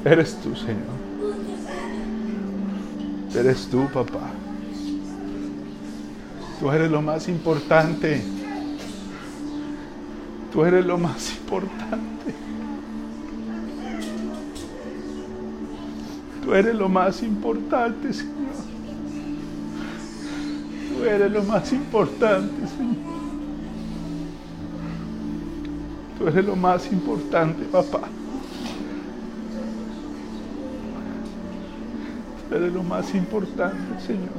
Eres tú, Señor. Eres tú, papá. Tú eres lo más importante. Tú eres lo más importante. Tú eres lo más importante, Señor. Tú eres lo más importante, Señor. Tú eres lo más importante, papá. Tú eres lo más importante, Señor.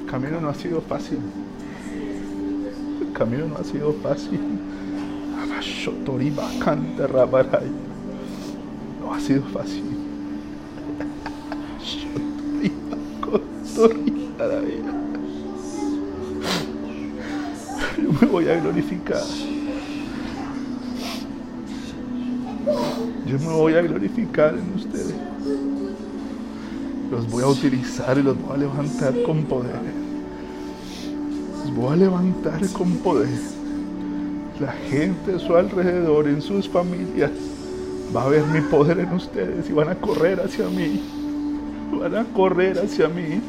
El camino no ha sido fácil camino no ha sido fácil. No ha sido fácil. Yo me voy a glorificar. Yo me voy a glorificar en ustedes. Los voy a utilizar y los voy a levantar con poder voy a levantar con poder. La gente a su alrededor, en sus familias, va a ver mi poder en ustedes y van a correr hacia mí. Van a correr hacia mí.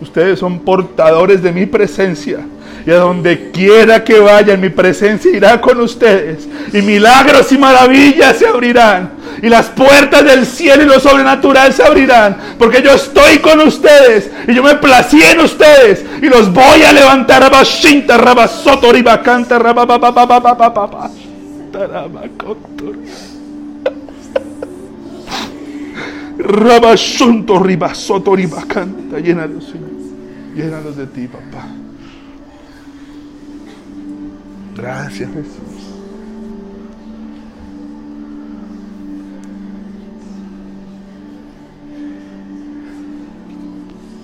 Ustedes son portadores de mi presencia. Y a donde quiera que vayan, mi presencia irá con ustedes. Y milagros y maravillas se abrirán. Y las puertas del cielo y lo sobrenatural se abrirán. Porque yo estoy con ustedes. Y yo me plací en ustedes. Y los voy a levantar. Rabashinta, rabasoto, ribacanta, Rabasunto, ribasoto, ribacanta. Llénalos, Señor. Llénalos de ti, papá. Gracias, Jesús.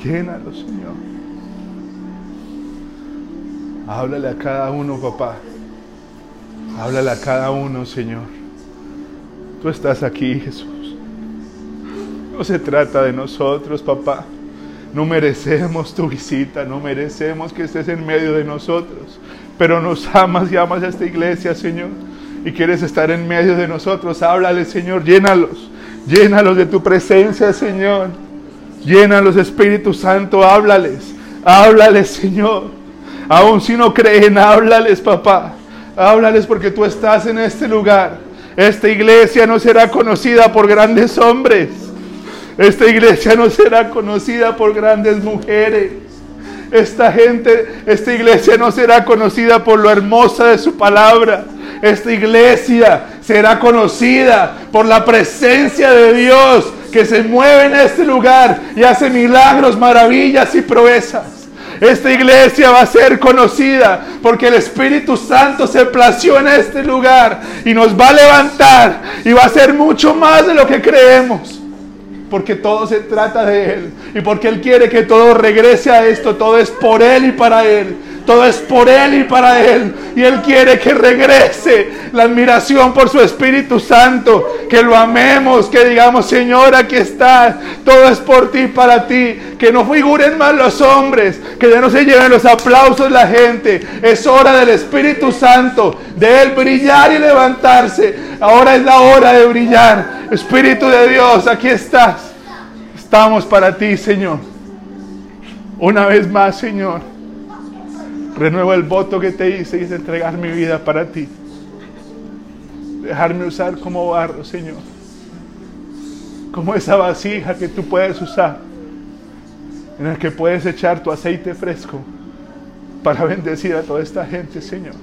Llénalo, Señor. Háblale a cada uno, papá. Háblale a cada uno, Señor. Tú estás aquí, Jesús. No se trata de nosotros, papá. No merecemos tu visita, no merecemos que estés en medio de nosotros. Pero nos amas y amas a esta iglesia, Señor. Y quieres estar en medio de nosotros. Háblale, Señor, llénalos. Llénalos de tu presencia, Señor. Llénalos, Espíritu Santo, háblales. Háblales, Señor. Aun si no creen, háblales, papá. Háblales porque tú estás en este lugar. Esta iglesia no será conocida por grandes hombres. Esta iglesia no será conocida por grandes mujeres. Esta gente, esta iglesia no será conocida por lo hermosa de su palabra. Esta iglesia será conocida por la presencia de Dios que se mueve en este lugar y hace milagros, maravillas y proezas. Esta iglesia va a ser conocida porque el Espíritu Santo se plació en este lugar y nos va a levantar y va a ser mucho más de lo que creemos porque todo se trata de Él y porque Él quiere que todo regrese a esto, todo es por Él y para Él. Todo es por Él y para Él. Y Él quiere que regrese la admiración por su Espíritu Santo. Que lo amemos, que digamos, Señor, aquí está. Todo es por ti y para ti. Que no figuren más los hombres. Que ya no se lleven los aplausos la gente. Es hora del Espíritu Santo. De Él brillar y levantarse. Ahora es la hora de brillar. Espíritu de Dios, aquí estás. Estamos para ti, Señor. Una vez más, Señor. Renuevo el voto que te hice y es entregar mi vida para ti. Dejarme usar como barro, Señor. Como esa vasija que tú puedes usar. En la que puedes echar tu aceite fresco para bendecir a toda esta gente, Señor.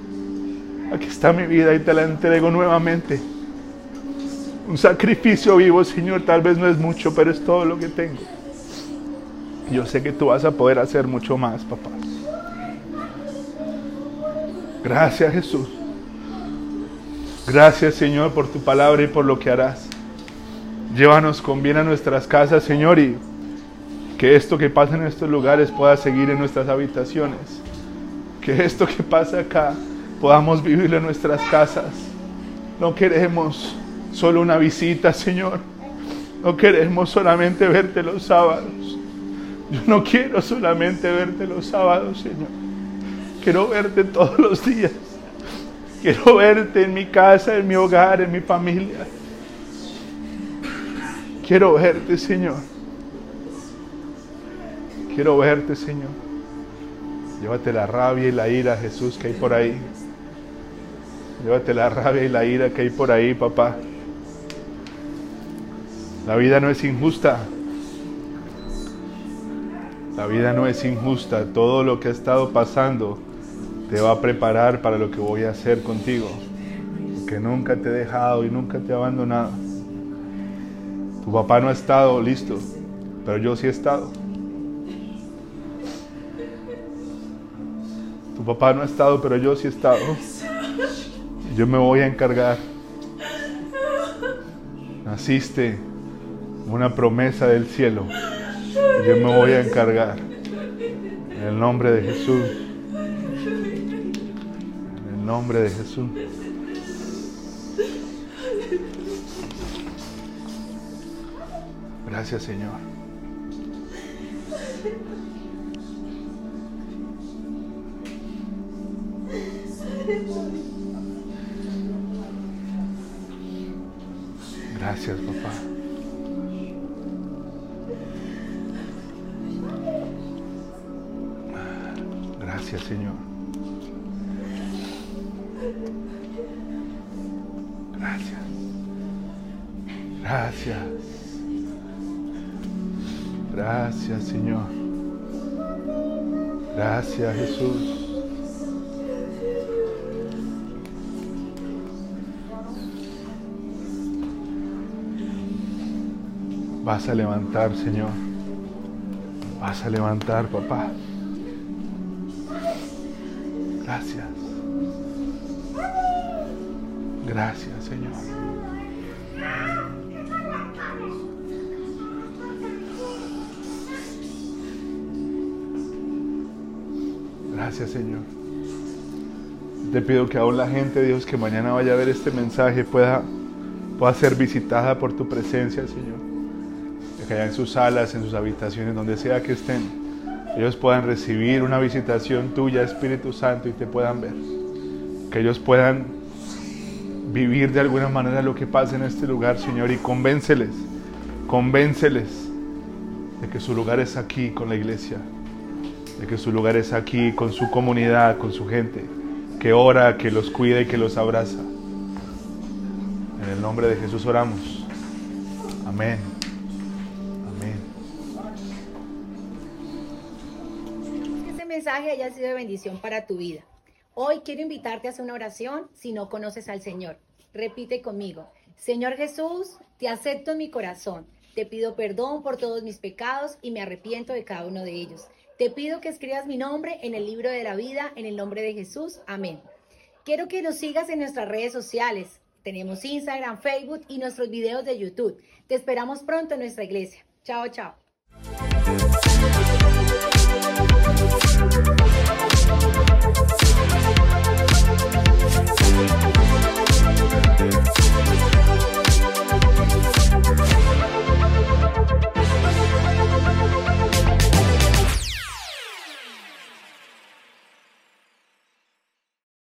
Aquí está mi vida y te la entrego nuevamente. Un sacrificio vivo, Señor, tal vez no es mucho, pero es todo lo que tengo. Yo sé que tú vas a poder hacer mucho más, papá. Gracias Jesús. Gracias Señor por tu palabra y por lo que harás. Llévanos con bien a nuestras casas, Señor, y que esto que pasa en estos lugares pueda seguir en nuestras habitaciones. Que esto que pasa acá podamos vivirlo en nuestras casas. No queremos solo una visita, Señor. No queremos solamente verte los sábados. Yo no quiero solamente verte los sábados, Señor. Quiero verte todos los días. Quiero verte en mi casa, en mi hogar, en mi familia. Quiero verte, Señor. Quiero verte, Señor. Llévate la rabia y la ira, Jesús, que hay por ahí. Llévate la rabia y la ira que hay por ahí, papá. La vida no es injusta. La vida no es injusta. Todo lo que ha estado pasando te va a preparar para lo que voy a hacer contigo. Que nunca te he dejado y nunca te he abandonado. Tu papá no ha estado listo, pero yo sí he estado. Tu papá no ha estado, pero yo sí he estado. Yo me voy a encargar. Naciste una promesa del cielo. Yo me voy a encargar. En el nombre de Jesús nombre de Jesús. Gracias Señor. Gracias papá. Gracias Señor. Gracias. Gracias. Gracias, Señor. Gracias, Jesús. Vas a levantar, Señor. Vas a levantar, papá. Gracias. Gracias, Señor. Gracias, Señor. Te pido que aún la gente, Dios, que mañana vaya a ver este mensaje pueda, pueda ser visitada por tu presencia, Señor. que allá en sus salas, en sus habitaciones, donde sea que estén, ellos puedan recibir una visitación tuya, Espíritu Santo, y te puedan ver. Que ellos puedan vivir de alguna manera lo que pasa en este lugar, Señor, y convénceles, convénceles de que su lugar es aquí con la iglesia, de que su lugar es aquí con su comunidad, con su gente, que ora, que los cuida y que los abraza. En el nombre de Jesús oramos. Amén. Amén. Que este mensaje haya sido de bendición para tu vida. Hoy quiero invitarte a hacer una oración si no conoces al Señor. Repite conmigo. Señor Jesús, te acepto en mi corazón. Te pido perdón por todos mis pecados y me arrepiento de cada uno de ellos. Te pido que escribas mi nombre en el libro de la vida, en el nombre de Jesús. Amén. Quiero que nos sigas en nuestras redes sociales. Tenemos Instagram, Facebook y nuestros videos de YouTube. Te esperamos pronto en nuestra iglesia. Chao, chao.